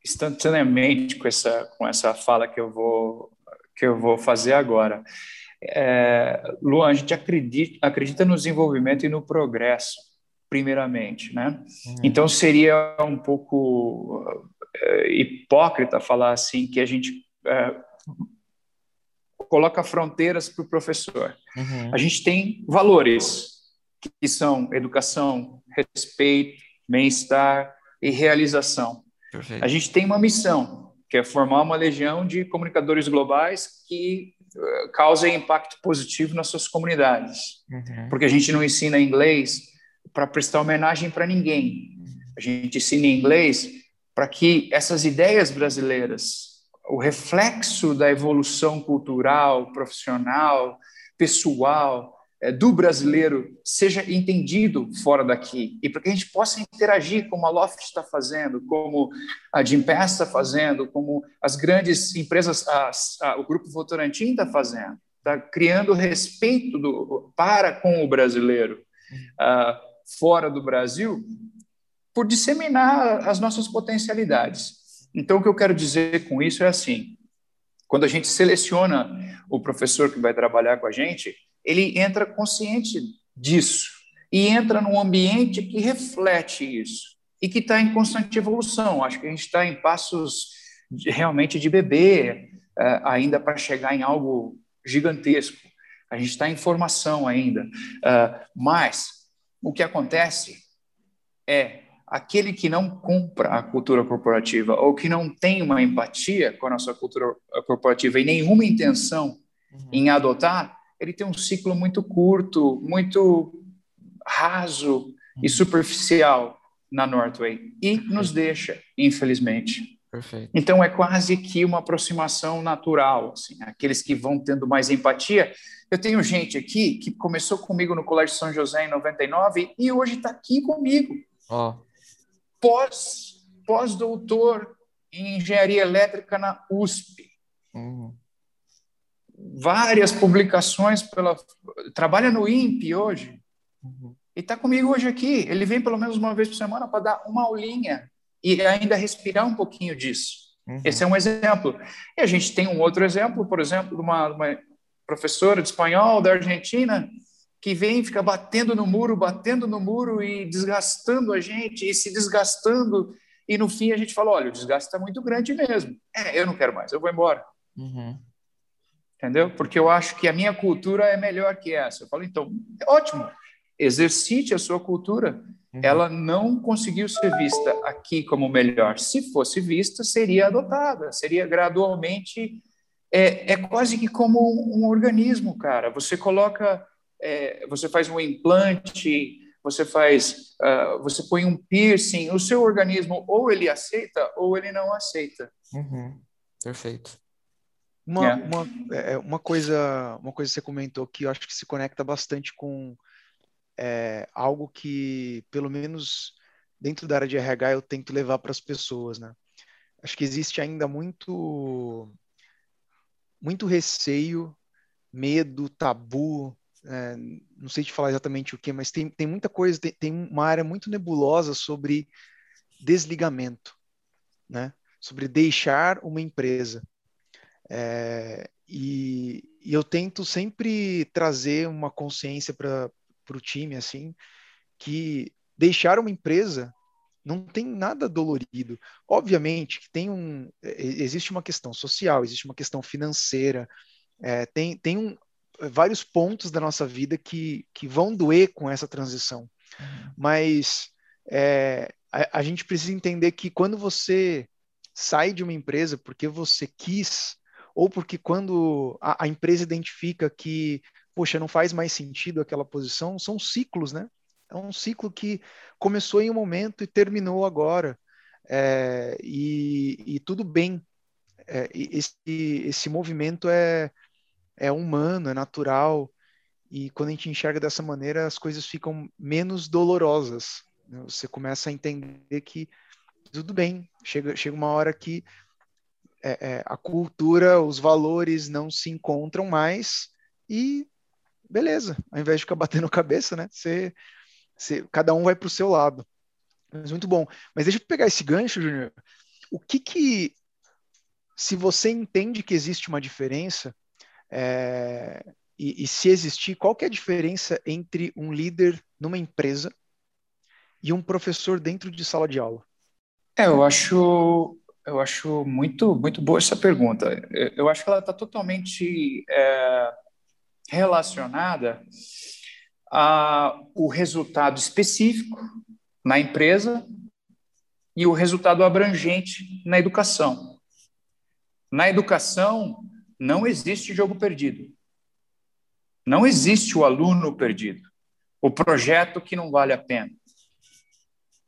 instantaneamente com essa com essa fala que eu vou que eu vou fazer agora. É, Luan, a gente acredita, acredita no desenvolvimento e no progresso, primeiramente, né? Uhum. Então seria um pouco é, hipócrita falar assim que a gente é, coloca fronteiras para o professor. Uhum. A gente tem valores que são educação, respeito, bem-estar e realização. Perfeito. A gente tem uma missão, que é formar uma legião de comunicadores globais que uh, causem impacto positivo nas suas comunidades. Uhum. Porque a gente não ensina inglês para prestar homenagem para ninguém. A gente ensina inglês para que essas ideias brasileiras o reflexo da evolução cultural, profissional, pessoal é, do brasileiro seja entendido fora daqui. E para que a gente possa interagir como a Loft está fazendo, como a Gimpass está fazendo, como as grandes empresas, as, a, o Grupo Votorantim está fazendo, está criando respeito do, para com o brasileiro uh, fora do Brasil por disseminar as nossas potencialidades. Então, o que eu quero dizer com isso é assim: quando a gente seleciona o professor que vai trabalhar com a gente, ele entra consciente disso e entra num ambiente que reflete isso e que está em constante evolução. Acho que a gente está em passos de, realmente de bebê, uh, ainda para chegar em algo gigantesco. A gente está em formação ainda. Uh, mas o que acontece é aquele que não compra a cultura corporativa ou que não tem uma empatia com a nossa cultura corporativa e nenhuma intenção uhum. em adotar, ele tem um ciclo muito curto, muito raso uhum. e superficial na Northway e nos deixa, infelizmente. Perfeito. Então é quase que uma aproximação natural, assim, aqueles que vão tendo mais empatia. Eu tenho gente aqui que começou comigo no Colégio São José em 99 e hoje está aqui comigo. Oh pós, pós-doutor em engenharia elétrica na USP. Uhum. Várias publicações pela. Trabalha no INPE hoje. Uhum. E está comigo hoje aqui. Ele vem pelo menos uma vez por semana para dar uma aulinha e ainda respirar um pouquinho disso. Uhum. Esse é um exemplo. E a gente tem um outro exemplo, por exemplo, de uma, uma professora de espanhol da Argentina que vem, fica batendo no muro, batendo no muro e desgastando a gente, e se desgastando, e no fim a gente fala: olha, o desgaste está muito grande mesmo. É, eu não quero mais, eu vou embora. Uhum. Entendeu? Porque eu acho que a minha cultura é melhor que essa. Eu falo, então, ótimo, exercite a sua cultura. Uhum. Ela não conseguiu ser vista aqui como melhor. Se fosse vista, seria adotada, seria gradualmente. É, é quase que como um organismo, cara. Você coloca é, você faz um implante, você faz, uh, você põe um piercing, o seu organismo ou ele aceita ou ele não aceita. Uhum. Perfeito. Uma, yeah. uma, é, uma, coisa, uma coisa que você comentou que eu acho que se conecta bastante com é, algo que, pelo menos dentro da área de RH, eu tento levar para as pessoas, né? Acho que existe ainda muito, muito receio, medo, tabu é, não sei te falar exatamente o que, mas tem, tem muita coisa, tem, tem uma área muito nebulosa sobre desligamento, né? sobre deixar uma empresa. É, e, e, eu tento sempre trazer uma consciência para o time, assim, que deixar uma empresa não tem nada dolorido. Obviamente que tem um, existe uma questão social, existe uma questão financeira, é, tem, tem um, vários pontos da nossa vida que, que vão doer com essa transição. Uhum. Mas é, a, a, gente precisa entender que quando você sai de uma empresa porque você quis, ou porque quando a, a empresa identifica que, poxa, não faz mais sentido aquela posição, são ciclos, né? É um ciclo que começou em um momento e terminou agora. É, e, e, tudo bem. É, esse, esse movimento é, é humano, é natural. E quando a gente enxerga dessa maneira, as coisas ficam menos dolorosas. Né? Você começa a entender que tudo bem, chega, chega uma hora que é, é, a cultura, os valores não se encontram mais e beleza, ao invés de ficar batendo cabeça, né? Você, você, cada um vai para o seu lado. Mas muito bom. Mas deixa eu pegar esse gancho, Júnior. O que que, se você entende que existe uma diferença, é, e, e, se existir, qual que é a diferença entre um líder numa empresa e um professor dentro de sala de aula? É, eu acho, eu acho muito, muito boa essa pergunta. Eu acho que ela está totalmente é, relacionada ao resultado específico na empresa e o resultado abrangente na educação. Na educação, não existe jogo perdido. Não existe o aluno perdido, o projeto que não vale a pena.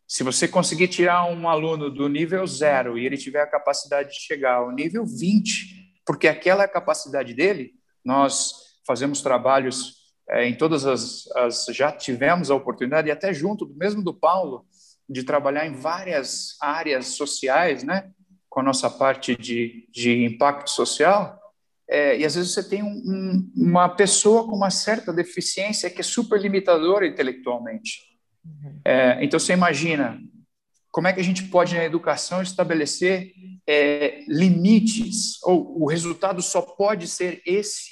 Se você conseguir tirar um aluno do nível zero e ele tiver a capacidade de chegar ao nível 20, porque aquela é a capacidade dele, nós fazemos trabalhos é, em todas as, as, Já tivemos a oportunidade, e até junto, mesmo do Paulo, de trabalhar em várias áreas sociais, né? com a nossa parte de, de impacto social. É, e às vezes você tem um, um, uma pessoa com uma certa deficiência que é super limitadora intelectualmente. Uhum. É, então você imagina como é que a gente pode na educação estabelecer é, limites ou o resultado só pode ser esse,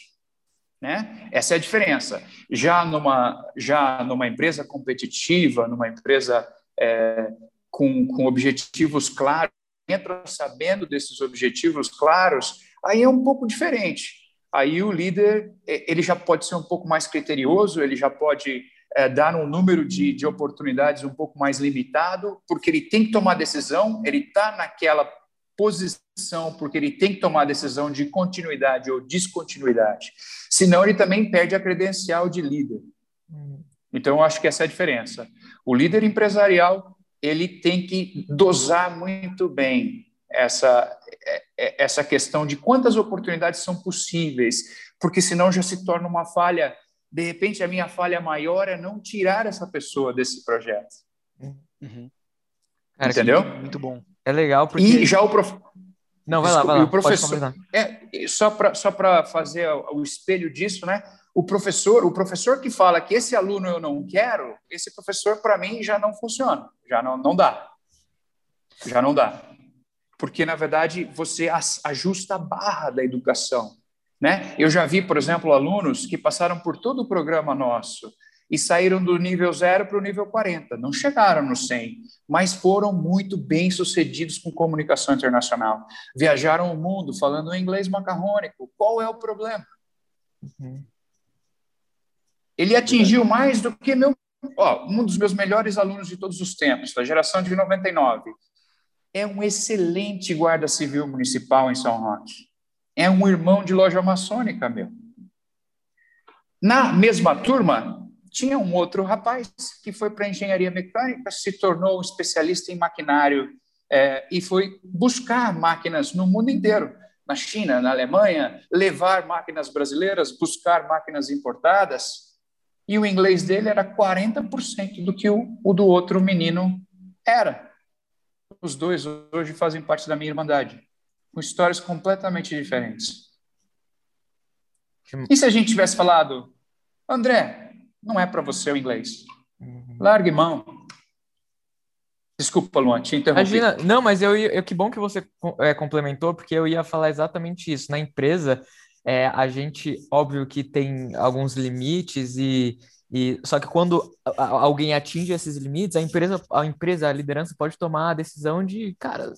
né? Essa é a diferença. Já numa já numa empresa competitiva, numa empresa é, com, com objetivos claros, entra sabendo desses objetivos claros, aí é um pouco diferente. Aí o líder é, ele já pode ser um pouco mais criterioso, ele já pode é, dar um número de, de oportunidades um pouco mais limitado, porque ele tem que tomar decisão, ele está naquela posição porque ele tem que tomar decisão de continuidade ou descontinuidade. Senão, ele também perde a credencial de líder. Então, eu acho que essa é a diferença. O líder empresarial ele tem que dosar muito bem essa, é, é, essa questão de quantas oportunidades são possíveis, porque senão já se torna uma falha de repente, a minha falha maior é não tirar essa pessoa desse projeto. Uhum. Cara, Entendeu? Muito bom. É legal porque... E já o prof... Não, vai Desculpa, lá, vai lá. O professor... É, só para só fazer o espelho disso, né? O professor, o professor que fala que esse aluno eu não quero, esse professor, para mim, já não funciona. Já não, não dá. Já não dá. Porque, na verdade, você ajusta a barra da educação. Né? Eu já vi, por exemplo, alunos que passaram por todo o programa nosso e saíram do nível 0 para o nível 40. Não chegaram no 100, mas foram muito bem sucedidos com comunicação internacional. Viajaram o mundo falando inglês macarrônico. Qual é o problema? Uhum. Ele atingiu mais do que meu, ó, um dos meus melhores alunos de todos os tempos, da geração de 99. É um excelente guarda civil municipal em São Roque é um irmão de loja maçônica, meu. Na mesma turma, tinha um outro rapaz que foi para engenharia mecânica, se tornou um especialista em maquinário é, e foi buscar máquinas no mundo inteiro, na China, na Alemanha, levar máquinas brasileiras, buscar máquinas importadas. E o inglês dele era 40% do que o, o do outro menino era. Os dois hoje fazem parte da minha irmandade com histórias completamente diferentes. E se a gente tivesse falado, André, não é para você o inglês. Uhum. Largue mão. Desculpa, Luan, te interrompi. Imagina, não, mas eu, eu que bom que você é, complementou, porque eu ia falar exatamente isso. Na empresa, é, a gente, óbvio que tem alguns limites e, e só que quando alguém atinge esses limites, a empresa, a empresa, a liderança pode tomar a decisão de, cara,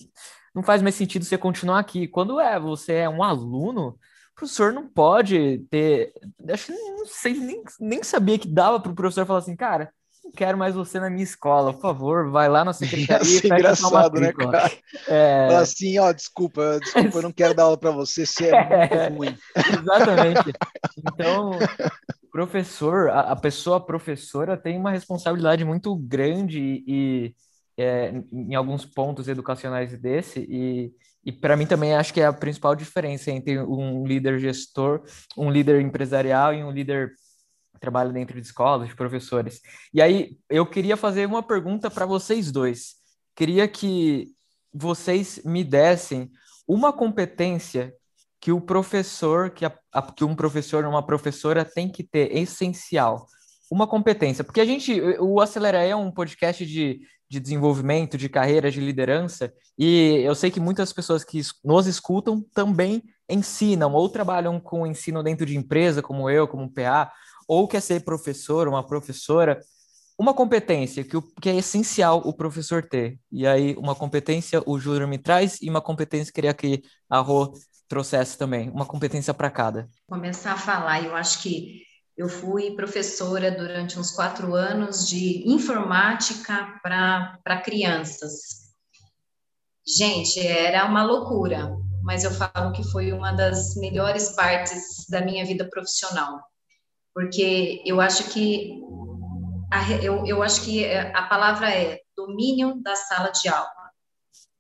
não faz mais sentido você continuar aqui. Quando é você é um aluno, o professor não pode ter. Acho que não sei, nem, nem sabia que dava para o professor falar assim, cara, não quero mais você na minha escola, por favor, vai lá na secretaria Ia ser engraçado, né, cara? É... assim, ó, desculpa, desculpa, eu não quero dar aula para você, você é, muito ruim. Exatamente. Então, professor, a, a, pessoa professora tem uma responsabilidade muito grande e é, em alguns pontos educacionais desse e, e para mim também acho que é a principal diferença entre um líder gestor, um líder empresarial e um líder que trabalha dentro de escolas, de professores. E aí eu queria fazer uma pergunta para vocês dois. Queria que vocês me dessem uma competência que o professor, que, a, que um professor ou uma professora tem que ter essencial. Uma competência. Porque a gente, o Acelera é um podcast de, de desenvolvimento, de carreira, de liderança, e eu sei que muitas pessoas que nos escutam também ensinam ou trabalham com ensino dentro de empresa, como eu, como PA, ou quer ser professor, uma professora. Uma competência que, o, que é essencial o professor ter. E aí, uma competência o Júnior me traz e uma competência que queria que a Rô trouxesse também, uma competência para cada? Começar a falar, eu acho que eu fui professora durante uns quatro anos de informática para crianças. Gente, era uma loucura, mas eu falo que foi uma das melhores partes da minha vida profissional, porque eu acho que a, eu, eu acho que a palavra é domínio da sala de aula.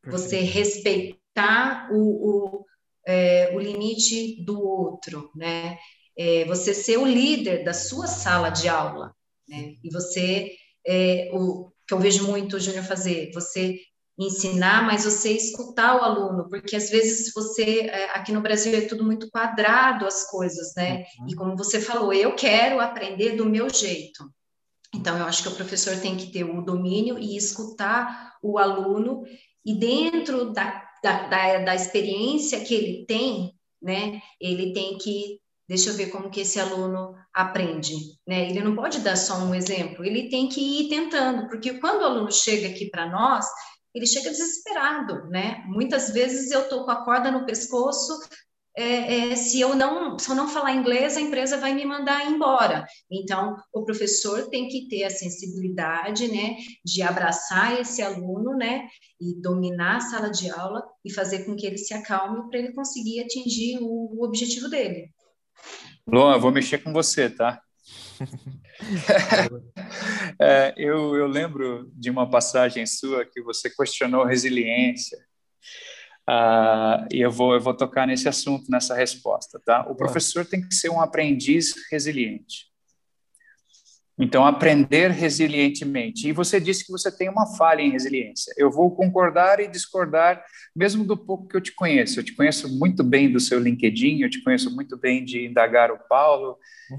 Você respeitar o, o é, o limite do outro, né? É, você ser o líder da sua sala de aula, né? E você, é, o que eu vejo muito o Júnior fazer, você ensinar, mas você escutar o aluno, porque às vezes você, é, aqui no Brasil é tudo muito quadrado as coisas, né? Uhum. E como você falou, eu quero aprender do meu jeito. Então, eu acho que o professor tem que ter o domínio e escutar o aluno, e dentro da da, da, da experiência que ele tem, né? Ele tem que deixa eu ver como que esse aluno aprende, né? Ele não pode dar só um exemplo, ele tem que ir tentando, porque quando o aluno chega aqui para nós, ele chega desesperado, né? Muitas vezes eu tô com a corda no pescoço, é, é, se eu não se eu não falar inglês, a empresa vai me mandar embora. Então, o professor tem que ter a sensibilidade, né, de abraçar esse aluno, né, e dominar a sala de aula e fazer com que ele se acalme para ele conseguir atingir o, o objetivo dele. Luan, eu vou mexer com você, tá? é, eu, eu lembro de uma passagem sua que você questionou resiliência Uh, e eu vou, eu vou tocar nesse assunto, nessa resposta, tá? O professor tem que ser um aprendiz resiliente. Então, aprender resilientemente. E você disse que você tem uma falha em resiliência. Eu vou concordar e discordar, mesmo do pouco que eu te conheço. Eu te conheço muito bem do seu LinkedIn, eu te conheço muito bem de indagar o Paulo,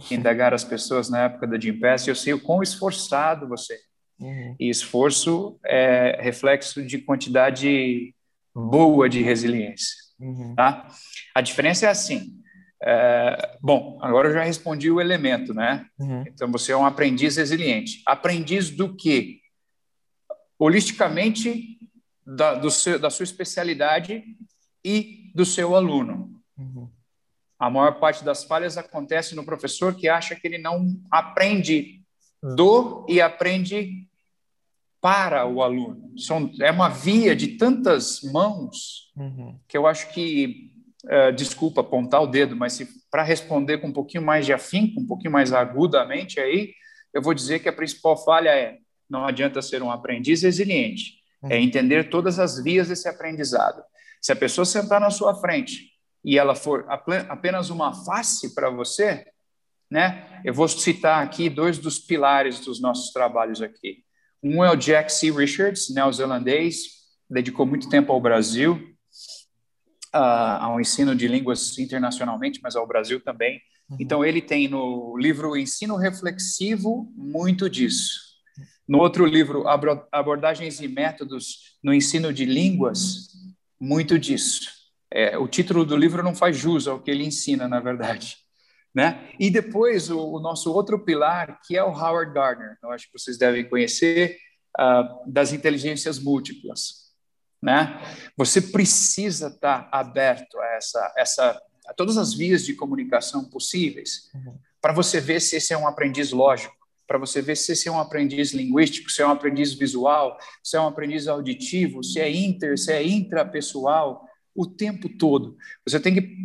indagar as pessoas na época da Gimpass, eu sei o quão esforçado você é. Uhum. E esforço é reflexo de quantidade boa de resiliência. Uhum. Tá? A diferença é assim. É, bom, agora eu já respondi o elemento, né? Uhum. Então você é um aprendiz resiliente. Aprendiz do quê? Holisticamente da, do seu, da sua especialidade e do seu aluno. Uhum. A maior parte das falhas acontece no professor que acha que ele não aprende do e aprende para o aluno. São, é uma via de tantas mãos uhum. que eu acho que, uh, desculpa apontar o dedo, mas para responder com um pouquinho mais de afinco, um pouquinho mais agudamente aí, eu vou dizer que a principal falha é não adianta ser um aprendiz resiliente, é uhum. é entender todas as vias desse aprendizado. Se a pessoa sentar na sua frente e ela for apenas uma face para você, né? Eu vou citar aqui dois dos pilares dos nossos trabalhos aqui. Um é o Jack C. Richards, neozelandês, dedicou muito tempo ao Brasil, uh, ao ensino de línguas internacionalmente, mas ao Brasil também. Uhum. Então, ele tem no livro Ensino Reflexivo muito disso. No outro livro, Abordagens e Métodos no Ensino de Línguas, muito disso. É, o título do livro não faz jus ao que ele ensina, na verdade. Né? E depois o, o, nosso outro pilar, que é o Howard Gardner, eu acho que vocês devem conhecer, uh, das inteligências múltiplas. Né? Você precisa estar aberto a, essa, essa, a todas as vias de comunicação possíveis uhum. para você ver se esse é um aprendiz lógico, para você ver se você é um aprendiz linguístico, se é um aprendiz visual, se é um aprendiz auditivo, se é inter, se é intrapessoal, o tempo todo. Você tem que,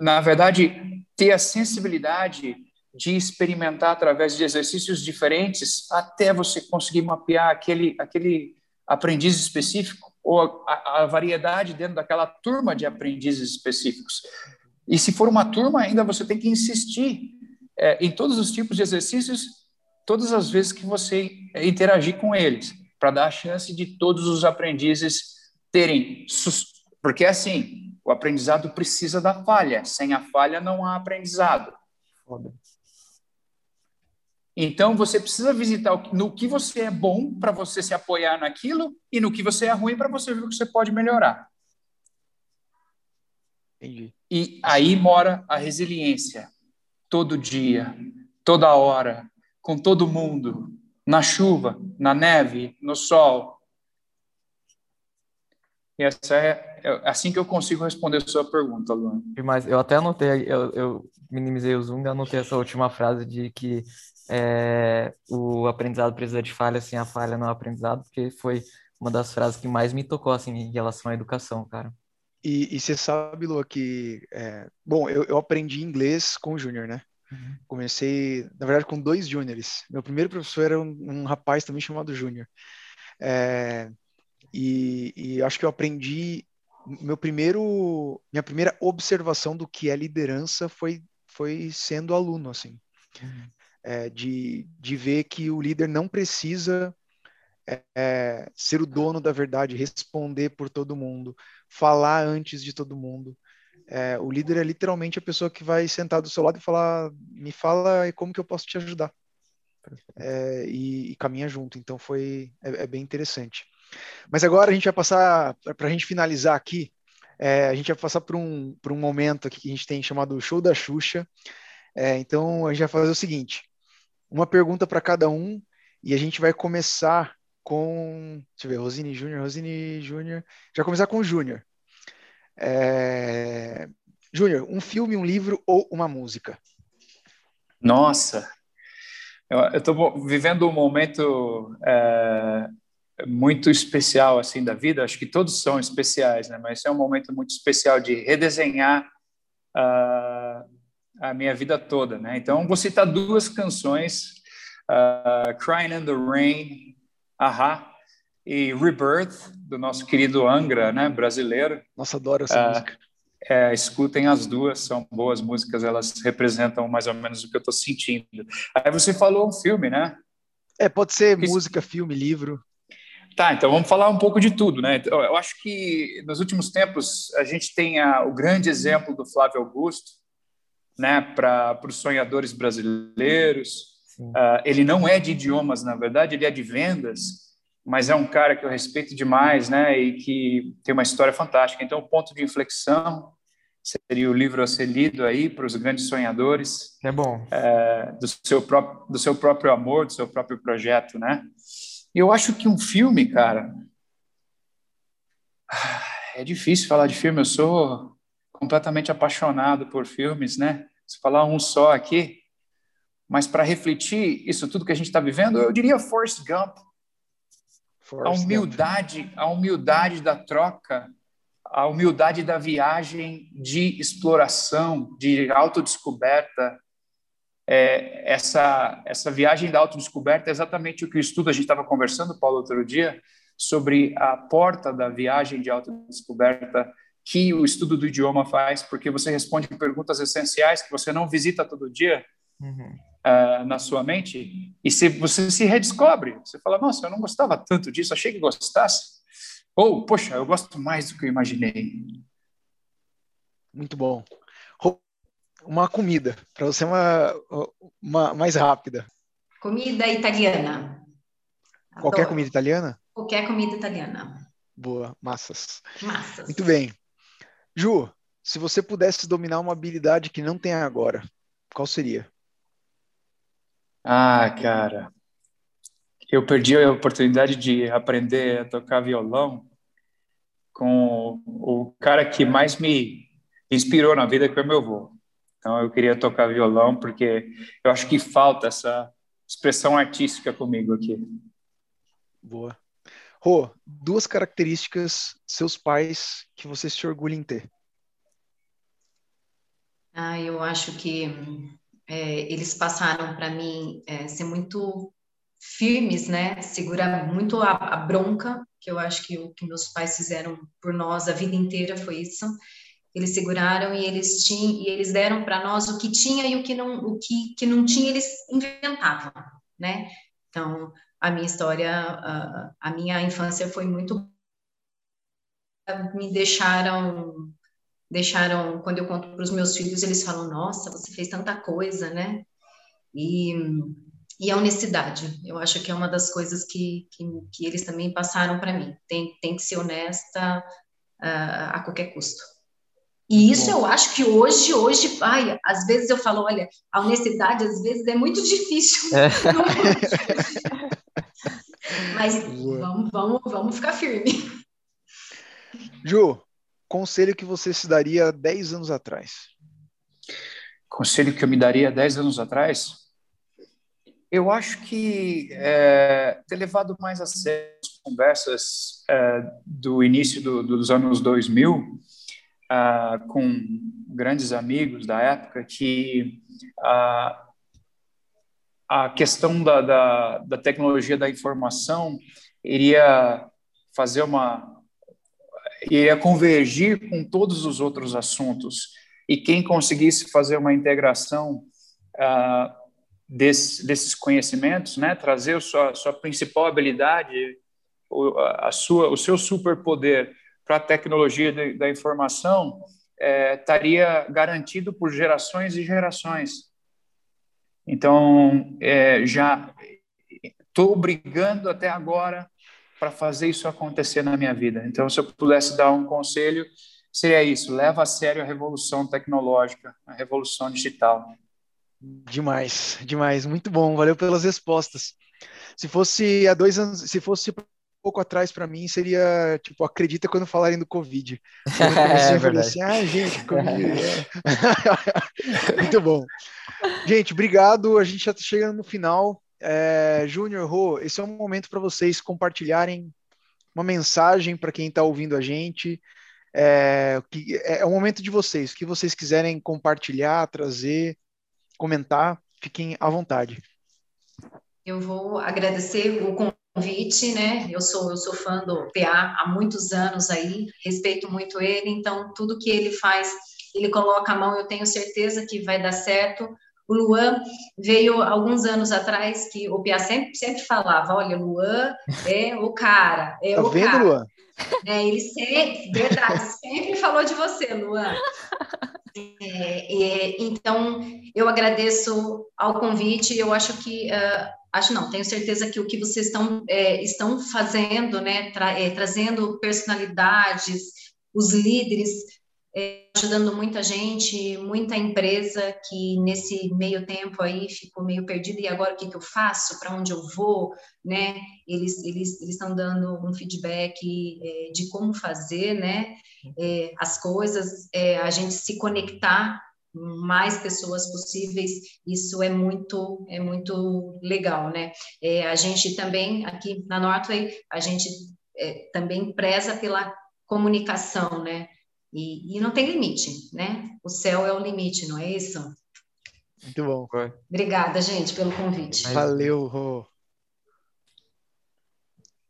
na verdade, ter a sensibilidade de experimentar através de exercícios diferentes até você conseguir mapear aquele, aquele aprendiz específico ou a, a variedade dentro daquela turma de aprendizes específicos. E se for uma turma, ainda você tem que insistir é, em todos os tipos de exercícios, todas as vezes que você interagir com eles, para dar a chance de todos os aprendizes terem. Porque, assim, o aprendizado precisa da falha. Sem a falha, não há aprendizado. Foda. Então, você precisa visitar no que você é bom para você se apoiar naquilo e no que você é ruim para você ver o que você pode melhorar. Entendi. E aí mora a resiliência. Todo dia, toda hora, com todo mundo, na chuva, na neve, no sol. E essa é, é assim que eu consigo responder a sua pergunta, Luan. Mas eu até anotei, eu, eu minimizei o zoom, anotei essa última frase de que é, o aprendizado precisa de falha, sem a falha não é aprendizado, porque foi uma das frases que mais me tocou, assim, em relação à educação, cara. E, e você sabe, Lua, que... É... Bom, eu, eu aprendi inglês com o Júnior, né? Uhum. Comecei, na verdade, com dois júniores. Meu primeiro professor era um, um rapaz também chamado Júnior. É... E, e acho que eu aprendi... Meu primeiro... Minha primeira observação do que é liderança foi, foi sendo aluno, assim. Uhum é, de, de ver que o líder não precisa é, ser o dono da verdade, responder por todo mundo, falar antes de todo mundo. É, o líder é literalmente a pessoa que vai sentar do seu lado e falar: me fala como que eu posso te ajudar. É, e, e, caminha junto. Então foi é, é, bem interessante. Mas agora a gente vai passar para a gente finalizar aqui. É, a gente vai passar por um, por um momento aqui que a gente tem chamado Show da Xuxa. É, então a gente vai fazer o seguinte: uma pergunta para cada um e a gente vai começar com. Deixa eu ver, Rosine Júnior, Rosine Júnior. Já começar com o Júnior. É... Júnior, um filme, um livro ou uma música? Nossa, eu estou vivendo um momento é, muito especial assim da vida. Acho que todos são especiais, né? Mas é um momento muito especial de redesenhar uh, a minha vida toda, né? Então, vou citar duas canções, uh, Crying in the Rain, Aha, e Rebirth, do nosso querido Angra, né, brasileiro. Nossa, adoro essa uh, música. É, escutem as duas, são boas músicas, elas representam mais ou menos o que eu estou sentindo. Aí você falou um filme, né? É, pode ser música, filme, livro. Tá, então vamos falar um pouco de tudo, né? Eu acho que nos últimos tempos a gente tem a, o grande exemplo do Flávio Augusto, né, para os sonhadores brasileiros. Uh, ele não é de idiomas, na verdade, ele é de vendas, mas é um cara que eu respeito demais, né, e que tem uma história fantástica. Então, o ponto de inflexão seria o livro a ser lido aí para os grandes sonhadores. É bom. É, do seu próprio do seu próprio amor, do seu próprio projeto, né? Eu acho que um filme, cara, é difícil falar de filme. Eu sou completamente apaixonado por filmes, né? Se falar um só aqui, mas para refletir isso tudo que a gente está vivendo, eu diria Forrest Gump. Forrest a humildade, Gump. a humildade da troca, a humildade da viagem de exploração, de autodescoberta. É, essa essa viagem da autodescoberta é exatamente o que o estudo a gente estava conversando, Paulo, outro dia, sobre a porta da viagem de autodescoberta que o estudo do idioma faz, porque você responde perguntas essenciais que você não visita todo dia uhum. uh, na sua mente, e se você se redescobre, você fala, nossa, eu não gostava tanto disso, achei que gostasse, ou, poxa, eu gosto mais do que eu imaginei. Muito bom. Uma comida, para você uma, uma mais rápida. Comida italiana. Qualquer Adoro. comida italiana? Qualquer comida italiana. Boa, massas. Massas. Muito bem. Ju, se você pudesse dominar uma habilidade que não tem agora, qual seria? Ah, cara, eu perdi a oportunidade de aprender a tocar violão com o cara que mais me inspirou na vida, que foi meu avô. Então, eu queria tocar violão porque eu acho que falta essa expressão artística comigo aqui. Boa. Rô, duas características seus pais que você se orgulha em ter. Ah, eu acho que é, eles passaram para mim é, ser muito firmes, né? Segurar muito a, a, bronca, que eu acho que o que meus pais fizeram por nós a vida inteira foi isso. Eles seguraram e eles tinham e eles deram para nós o que tinha e o que não o que, que não tinha eles inventavam, né? Então a minha história, a, minha infância foi muito me deixaram deixaram quando eu conto para os meus filhos eles falam nossa você fez tanta coisa né e e a honestidade. Eu acho que é uma das coisas que, que, que eles também passaram para mim. Tem, tem que ser honesta uh, a qualquer custo. E isso Bom. eu acho que hoje, hoje, ai, às vezes eu falo, olha, a honestidade às vezes é muito difícil. É. Mas vamos, vamos, vamos ficar firme. Ju, conselho que você se daria 10 anos atrás? Conselho que eu me daria 10 anos atrás? Eu acho que é, ter levado mais a sério as conversas é, do início do, dos anos 2000 é, com grandes amigos da época que a, a questão da, da, da tecnologia da informação iria fazer uma iria convergir com todos os outros assuntos. E quem conseguisse fazer uma integração uh, desse, desses conhecimentos, né, trazer a sua, sua principal habilidade, a sua, o seu superpoder para a tecnologia de, da informação, é, estaria garantido por gerações e gerações. Então, é, já estou brigando até agora para fazer isso acontecer na minha vida. Então, se eu pudesse dar um conselho, seria isso: leva a sério a revolução tecnológica, a revolução digital. Demais, demais, muito bom, valeu pelas respostas. Se fosse há dois anos, se fosse pouco atrás para mim seria tipo acredita quando falarem do Covid. é, é verdade. Assim, ah, gente, Covid. É. muito bom. Gente, obrigado. A gente já está chegando no final. É, Júnior, Rô, esse é um momento para vocês compartilharem uma mensagem para quem está ouvindo a gente. É, que, é, é o momento de vocês, o que vocês quiserem compartilhar, trazer comentar, fiquem à vontade. Eu vou agradecer o convite, né? Eu sou eu sou fã do PA há muitos anos aí, respeito muito ele, então tudo que ele faz, ele coloca a mão, eu tenho certeza que vai dar certo. O Luan veio alguns anos atrás que o Pia sempre, sempre falava, olha, Luan é o cara, é tá o vendo, cara. Luan? É, ele sempre, verdade, sempre falou de você, Luan. É, é, então, eu agradeço ao convite. Eu acho que, uh, acho não, tenho certeza que o que vocês estão, é, estão fazendo, né, tra é, trazendo personalidades, os líderes é, ajudando muita gente, muita empresa que nesse meio tempo aí ficou meio perdida e agora o que, que eu faço, para onde eu vou, né? Eles eles eles estão dando um feedback é, de como fazer, né? É, as coisas, é, a gente se conectar mais pessoas possíveis, isso é muito é muito legal, né? É, a gente também aqui na Northway a gente é, também preza pela comunicação, né? E, e não tem limite, né? O céu é o limite, não é isso? Muito bom. Obrigada, gente, pelo convite. Valeu, Rô.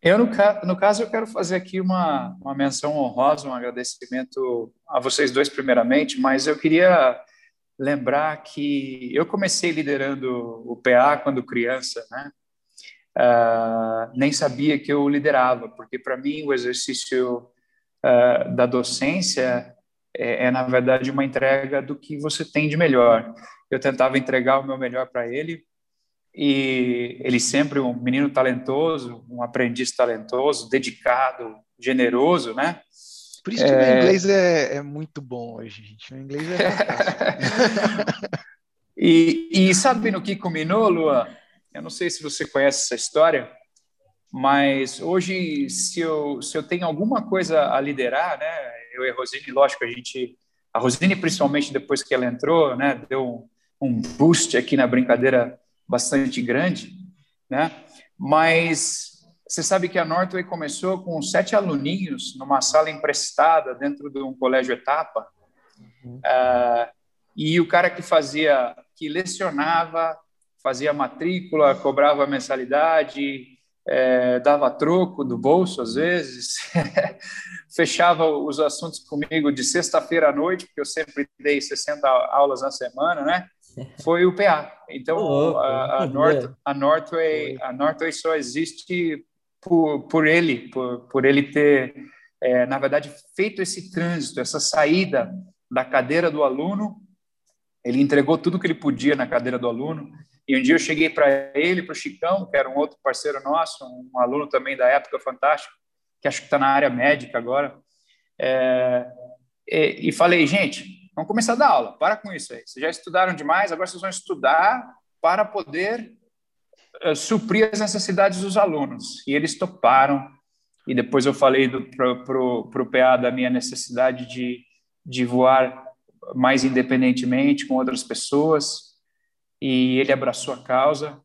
Eu, no, no, caso, eu quero fazer aqui uma, uma menção honrosa, um agradecimento a vocês dois, primeiramente, mas eu queria lembrar que eu comecei liderando o PA quando criança, né? Uh, nem sabia que eu liderava, porque para mim o exercício uh, da docência é, é, na verdade, uma entrega do que você tem de melhor. Eu tentava entregar o meu melhor para ele, e ele sempre um menino talentoso, um aprendiz talentoso, dedicado, generoso, né? Por isso que é... o inglês é, é, muito bom hoje, gente. O inglês é e, e sabe no que combinou, Luan? Eu não sei se você conhece essa história, mas hoje, se eu, se eu tenho alguma coisa a liderar, né, eu e a Rosine, lógico, a gente, a Rosine, principalmente depois que ela entrou, né, deu um, um boost aqui na brincadeira bastante grande, né? Mas você sabe que a Northway começou com sete aluninhos numa sala emprestada dentro de um colégio etapa. Uhum. Uh, e o cara que fazia, que lecionava, fazia matrícula, cobrava mensalidade, é, dava troco do bolso às vezes, fechava os assuntos comigo de sexta-feira à noite, porque eu sempre dei 60 aulas na semana, né? Foi o PA. Então, a, a, North, a, Northway, a Northway só existe por, por ele, por, por ele ter, é, na verdade, feito esse trânsito, essa saída da cadeira do aluno ele entregou tudo que ele podia na cadeira do aluno. E um dia eu cheguei para ele, para o Chicão, que era um outro parceiro nosso, um aluno também da época fantástico, que acho que está na área médica agora, é, e, e, falei, gente, vamos começar a dar aula, para com isso aí. Vocês já estudaram demais, agora vocês vão estudar para poder suprir as necessidades dos alunos. E eles toparam. E depois eu falei para o PA da minha necessidade de, de voar mais independentemente com outras pessoas e ele abraçou a causa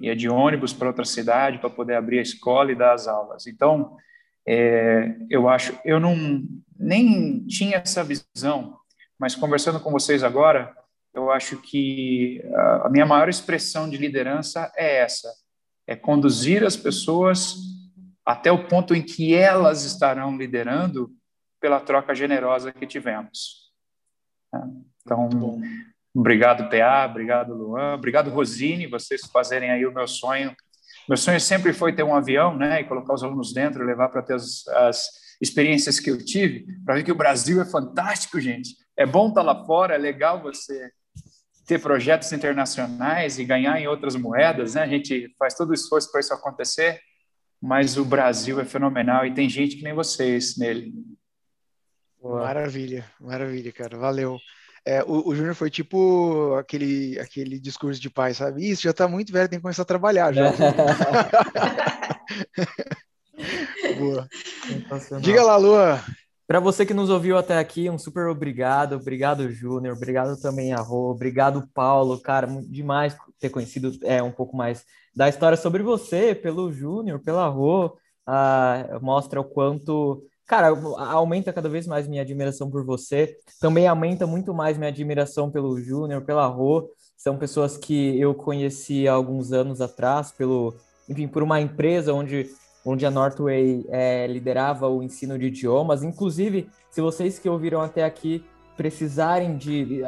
ia de ônibus para outra cidade para poder abrir a escola e dar as aulas. Então, é, eu acho, eu não nem tinha essa visão, mas conversando com vocês agora, eu acho que a minha maior expressão de liderança é essa: é conduzir as pessoas até o ponto em que elas estarão liderando pela troca generosa que tivemos. Então, obrigado, PA, obrigado, Luan, obrigado, Rosine, vocês fazerem aí o meu sonho. Meu sonho sempre foi ter um avião, né, e colocar os alunos dentro, levar para ter as, as experiências que eu tive, para ver que o Brasil é fantástico, gente. É bom estar tá lá fora, é legal você ter projetos internacionais e ganhar em outras moedas, né? A gente faz todo o esforço para isso acontecer, mas o Brasil é fenomenal e tem gente que nem vocês nele. Maravilha, maravilha, cara. Valeu. É, o, o Júnior foi tipo aquele, aquele discurso de pai, sabe? Isso, já tá muito velho, tem que começar a trabalhar já. Boa. Diga lá, Lua. Para você que nos ouviu até aqui, um super obrigado. Obrigado, Júnior. Obrigado também a Rô. Obrigado, Paulo. Cara, demais ter conhecido é, um pouco mais da história sobre você, pelo Júnior, pela Rô. Ah, mostra o quanto cara, aumenta cada vez mais minha admiração por você. Também aumenta muito mais minha admiração pelo Júnior, pela Rô. São pessoas que eu conheci há alguns anos atrás, pelo, enfim, por uma empresa onde, onde a Northway é, liderava o ensino de idiomas. Inclusive, se vocês que ouviram até aqui precisarem de.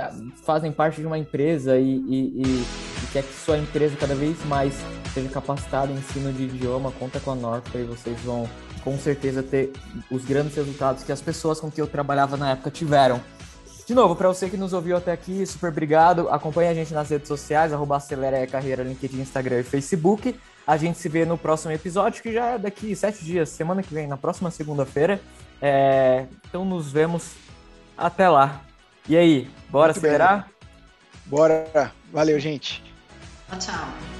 fazem parte de uma empresa e, e, e, e quer que sua empresa cada vez mais seja capacitada em ensino de idioma, conta com a Northway, vocês vão com certeza ter os grandes resultados que as pessoas com que eu trabalhava na época tiveram. De novo, para você que nos ouviu até aqui, super obrigado. Acompanhe a gente nas redes sociais, arroba Acelera Carreira, LinkedIn, Instagram e Facebook. A gente se vê no próximo episódio, que já é daqui sete dias, semana que vem, na próxima segunda-feira. É... Então nos vemos até lá. E aí, bora Muito acelerar? Bem. Bora. Valeu, gente. Tchau, tchau.